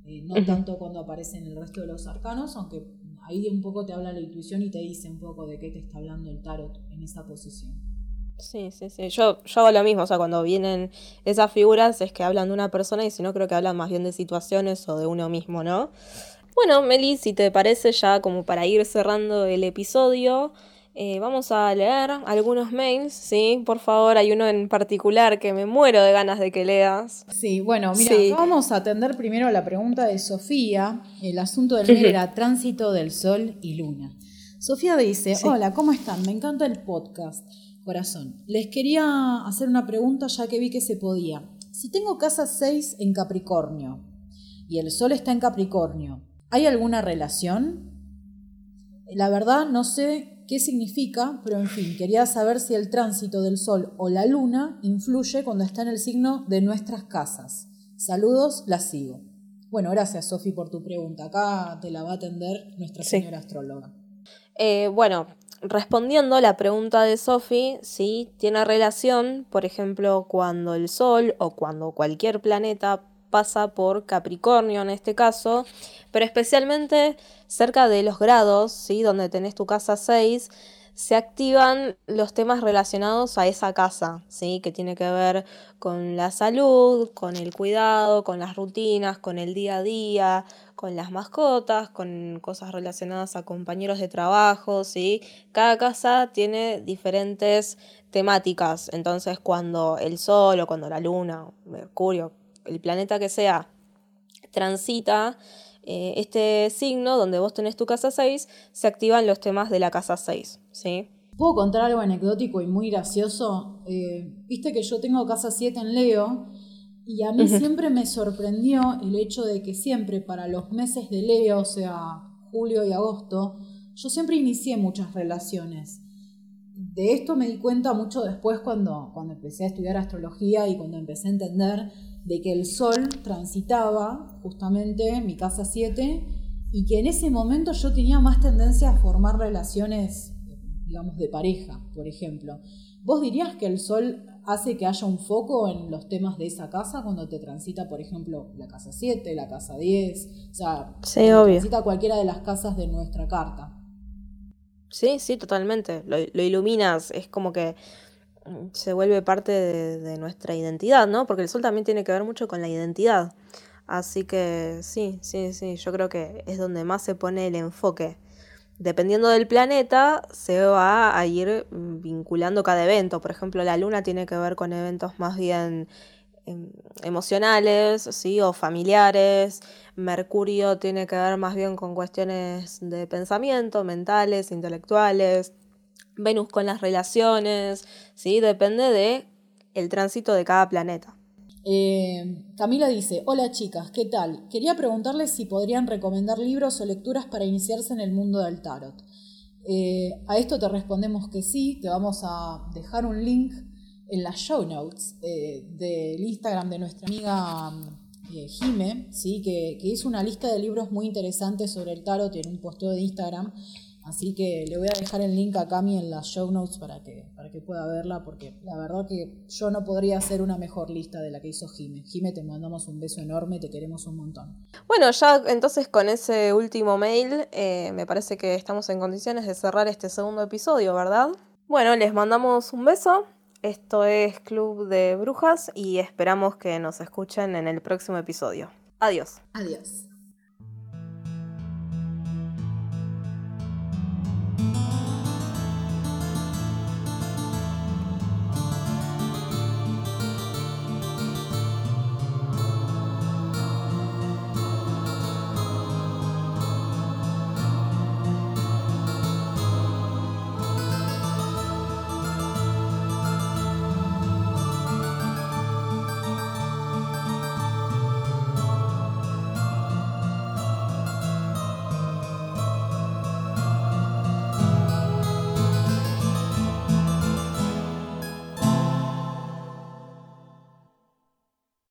eh, no tanto cuando aparecen el resto de los arcanos, aunque ahí un poco te habla la intuición y te dice un poco de qué te está hablando el tarot en esa posición. Sí, sí, sí. Yo, yo hago lo mismo, o sea, cuando vienen esas figuras es que hablan de una persona y si no creo que hablan más bien de situaciones o de uno mismo, ¿no? Bueno, Meli, si te parece ya como para ir cerrando el episodio, eh, vamos a leer algunos mails, ¿sí? Por favor, hay uno en particular que me muero de ganas de que leas. Sí, bueno, mira, vamos a atender primero la pregunta de Sofía. El asunto del mail era tránsito del sol y luna. Sofía dice, hola, ¿cómo están? Me encanta el podcast. Corazón, les quería hacer una pregunta ya que vi que se podía. Si tengo casa 6 en Capricornio y el sol está en Capricornio, ¿Hay alguna relación? La verdad no sé qué significa, pero en fin, quería saber si el tránsito del Sol o la Luna influye cuando está en el signo de nuestras casas. Saludos, la sigo. Bueno, gracias Sofi por tu pregunta. Acá te la va a atender nuestra señora astróloga. Eh, bueno, respondiendo a la pregunta de Sofi, sí, tiene relación, por ejemplo, cuando el Sol o cuando cualquier planeta pasa por Capricornio en este caso, pero especialmente cerca de los grados, ¿sí? donde tenés tu casa 6, se activan los temas relacionados a esa casa, ¿sí? que tiene que ver con la salud, con el cuidado, con las rutinas, con el día a día, con las mascotas, con cosas relacionadas a compañeros de trabajo, ¿sí? Cada casa tiene diferentes temáticas, entonces cuando el Sol o cuando la Luna, Mercurio, el planeta que sea, transita eh, este signo donde vos tenés tu casa 6, se activan los temas de la casa 6, ¿sí? ¿Puedo contar algo anecdótico y muy gracioso? Eh, viste que yo tengo casa 7 en Leo y a mí siempre me sorprendió el hecho de que siempre para los meses de Leo, o sea, julio y agosto, yo siempre inicié muchas relaciones. De esto me di cuenta mucho después cuando, cuando empecé a estudiar astrología y cuando empecé a entender de que el Sol transitaba justamente mi casa 7 y que en ese momento yo tenía más tendencia a formar relaciones, digamos, de pareja, por ejemplo. ¿Vos dirías que el Sol hace que haya un foco en los temas de esa casa cuando te transita, por ejemplo, la casa 7, la casa 10? O sea, transita cualquiera de las casas de nuestra carta. Sí, sí, totalmente. lo iluminas, es como que se vuelve parte de, nuestra identidad, ¿no? Porque el sol también tiene que ver mucho con la identidad. Así que sí, sí, sí, yo creo que es donde más se pone el enfoque. Dependiendo del planeta, se va a ir vinculando cada evento. Por ejemplo, la luna tiene que ver con eventos más bien em, emocionales, ¿sí? O familiares. Mercurio tiene que ver más bien con cuestiones de pensamiento, mentales, intelectuales. Venus con las relaciones, ¿sí? Depende de el tránsito de cada planeta. Eh, Camila dice, hola chicas, ¿qué tal? Quería preguntarles si podrían recomendar libros o lecturas para iniciarse en el mundo del tarot. Eh, a esto te respondemos que sí, te vamos a dejar un link en las show notes eh, del Instagram de nuestra amiga Jime, ¿sí? que, que hizo una lista de libros muy interesantes sobre el tarot en un posteo de Instagram Así que le voy a dejar el link a Cami en las show notes para que, para que pueda verla, porque la verdad que yo no podría hacer una mejor lista de la que hizo Jime. Jime, te mandamos un beso enorme, te queremos un montón. Bueno, ya entonces con ese último mail, eh, me parece que estamos en condiciones de cerrar este segundo episodio, ¿verdad? Bueno, les mandamos un beso. Esto es Club de Brujas y esperamos que nos escuchen en el próximo episodio. Adiós. Adiós.